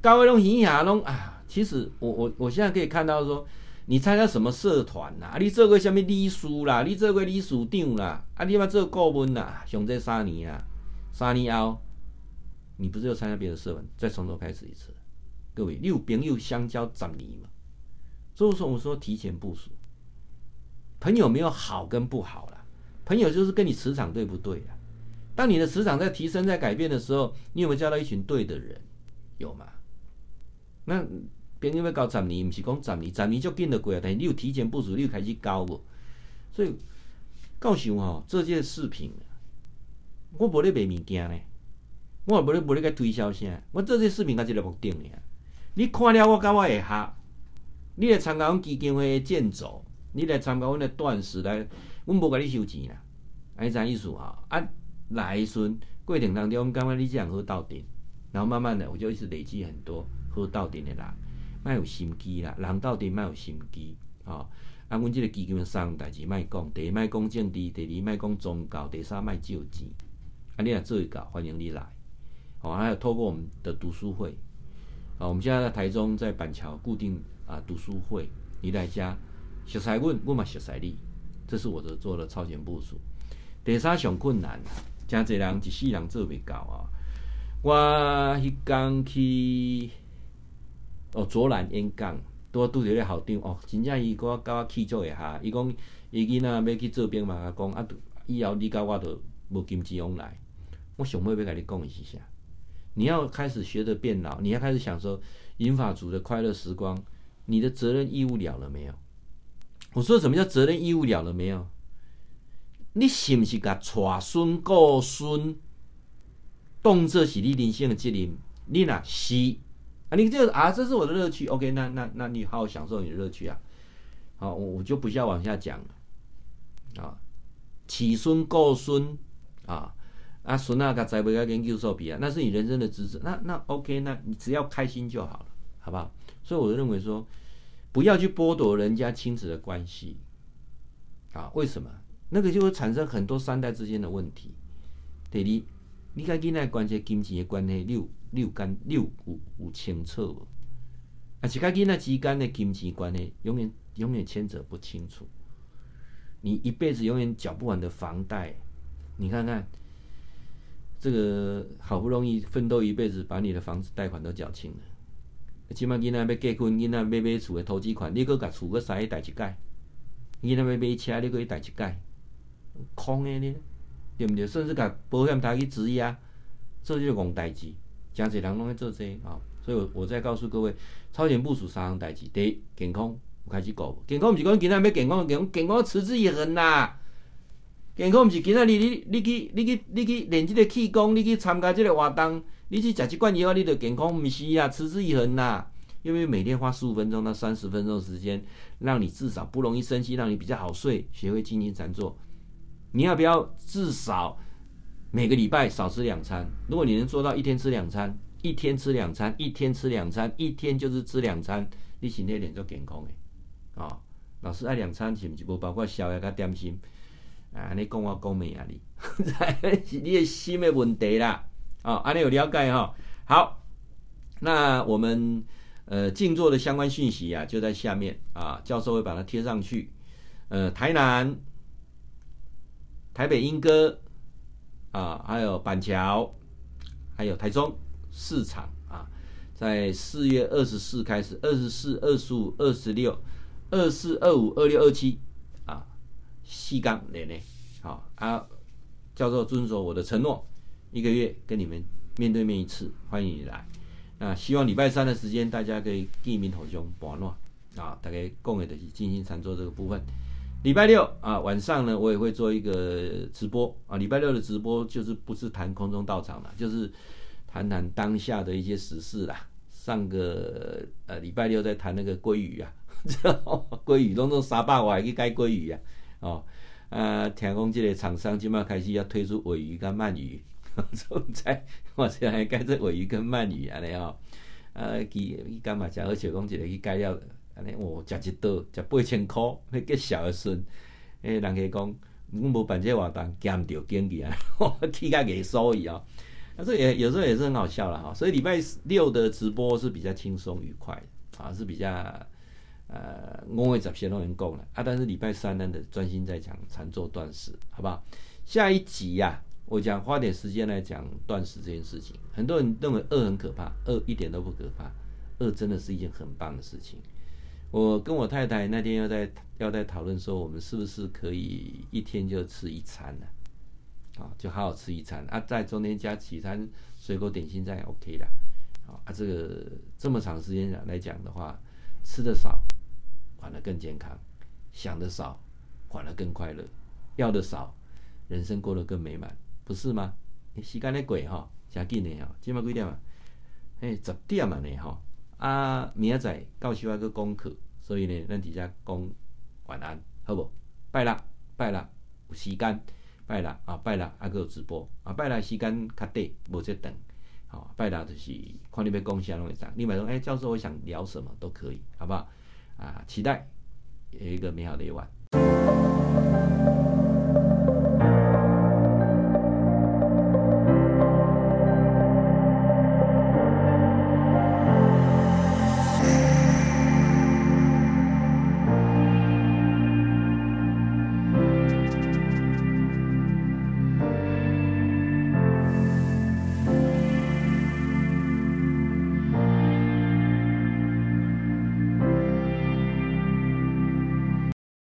[SPEAKER 1] 高位龙、银牙龙啊，其实我我我现在可以看到说，你参加什么社团呐？啊，你做过什么理事啦？你做过理事长啦？啊，你要做顾问啦？上这三年啊，三年后，你不是又参加别的社团，再从头开始一次？各位，你有朋友相交十年嘛？所以说，我说提前部署，朋友没有好跟不好啦，朋友就是跟你磁场对不对啊？当你的磁场在提升、在改变的时候，你有没有交到一群对的人？有吗？那朋友要交十年，不是讲十年，十年就紧得过啊。但是你有提前部署，你有开始交不？所以，告诉我，这件视频，我无咧卖物件呢，我也无咧无咧个推销啥，我这件视频它是个目的呀。你看了我跟我会合，你来参加阮基金会的建走，你来参加阮的断食来，阮无甲你收钱啦，安尼啥意思哈？啊，来一顺过程当中，感觉你这样好斗阵。然后慢慢的，我就一直累积很多好斗阵的人，卖有心机啦，人斗阵卖有心机，哦，啊，阮这个基金的三样代志卖讲，第一卖讲政治，第二卖讲宗教，第三卖借钱，啊，你若做一个，欢迎你来，哦，还有透过我们的读书会，啊，我们现在在台中，在板桥固定啊读书会，你来家，熟悉阮，阮嘛熟悉你，这是我的做的超前部署。第三上困难，真侪人一世人做未到啊。我迄天去哦，卓兰演讲，拄拄着咧校长哦，真正伊我甲我起足一下，伊讲伊囡仔要去做兵嘛，讲啊，以后你甲我都无金钱往来。我想要要甲你讲的是啥，你要开始学着变老，你要开始享受银发族的快乐时光，你的责任义务了了没有？我说什么叫责任义务了了没有？你是不是甲传孙顾孙？动作是你人生的责任，你若是啊，你这个啊，这是我的乐趣。OK，那那那你好好享受你的乐趣啊。好，我我就不需要往下讲了。啊，起孙顾孙啊，啊孙啊，甲栽培个研究所比啊，那是你人生的职责。那那 OK，那你只要开心就好了，好不好？所以我认为说，不要去剥夺人家亲子的关系。啊，为什么？那个就会产生很多三代之间的问题。对你。你甲囡仔关系、金钱的关系，六六干你有有有清楚无？啊，是甲囡仔之间的金钱关系，永远永远牵扯不清楚。你一辈子永远缴不完的房贷，你看看，这个好不容易奋斗一辈子，把你的房子贷款都缴清了。起码囡仔要结婚，囡仔要买厝的投资款，你搁甲厝搁塞一代一盖，囡仔要买车，你搁一代一盖，空的呢？对不对？甚至甲保险台去质押，这就是戆代志。真侪人拢在做这啊，所以我我再告诉各位，超前部署三项代志。第一，健康有开始顾，健康毋是讲囡仔要健康，健康健康持之以恒呐。健康毋是今仔日你你去你去你去练这个气功，你去参加这个活动，你去食一罐药，你就健康，毋是啊，持之以恒呐。因为每天花十五分钟到三十分钟的时间，让你至少不容易生气，让你比较好睡，学会精进禅坐。你要不要至少每个礼拜少吃两餐？如果你能做到一天吃两餐，一天吃两餐，一天吃两餐，一天就是吃两餐，你身体脸就健康诶。啊、哦，老师爱两餐是不是？不包括宵夜跟点心啊？你讲我讲没压力，是你的心的问题啦。哦，安尼有了解哈？好，那我们呃静坐的相关讯息啊，就在下面啊，教授会把它贴上去。呃，台南。台北莺歌啊，还有板桥，还有台中市场啊，在四月二十四开始，二十四、二十五、二十六、二四、二五、二六、二七，细杠连连，好啊，教授遵守我的承诺，一个月跟你们面对面一次，欢迎你来。那希望礼拜三的时间，大家可以见面头兄保暖啊，大家共有的进行禅坐这个部分。礼拜六啊晚上呢，我也会做一个直播啊。礼拜六的直播就是不是谈空中道场了，就是谈谈当下的一些时事啦。上个呃礼拜六在谈那个鲑鱼啊，鲑鱼拢做三百万去改鲑鱼啊。哦，啊，听讲这个厂商今麦开始要推出尾鱼跟鳗鱼，所以在我现在改做尾鱼跟鳗鱼安尼哦。啊，佢佢干嘛讲？而且讲一个去改了。我食一道，食八千块，迄个小的孙，诶，人家讲，阮无办这活动，减掉经济啊，替甲给收益啊。但是也有时候也是很好笑了哈。所以礼拜六的直播是比较轻松愉快啊，是比较呃，五月十些都能够了啊。但是礼拜三呢，的专心在讲禅坐断食，好不好？下一集呀、我讲花点时间来讲断食这件事情。很多人认为饿很可怕，饿一点都不可怕，饿真的是一件很棒的事情。我跟我太太那天要在要在讨论说，我们是不是可以一天就吃一餐呢、啊？就好好吃一餐啊，在中间加几餐水果点心，这样 OK 的。啊，这个这么长时间来讲的话，吃的少。反而更健康，想的少，反而更快乐；要的少，人生过得更美满，不是吗？时间的过哈，真紧的哈，今晚几点啊？哎，十点嘛呢哈。啊，明仔载到时还要讲课，所以呢，咱直接讲晚安，好不？拜啦，拜啦有时间，拜啦啊，拜六还有直播啊，拜啦时间较短，无这等。好，拜啦就是看你要讲啥拢会上。你买说，哎，教授，我想聊什么都可以，好不好？啊，期待有一个美好的夜晚。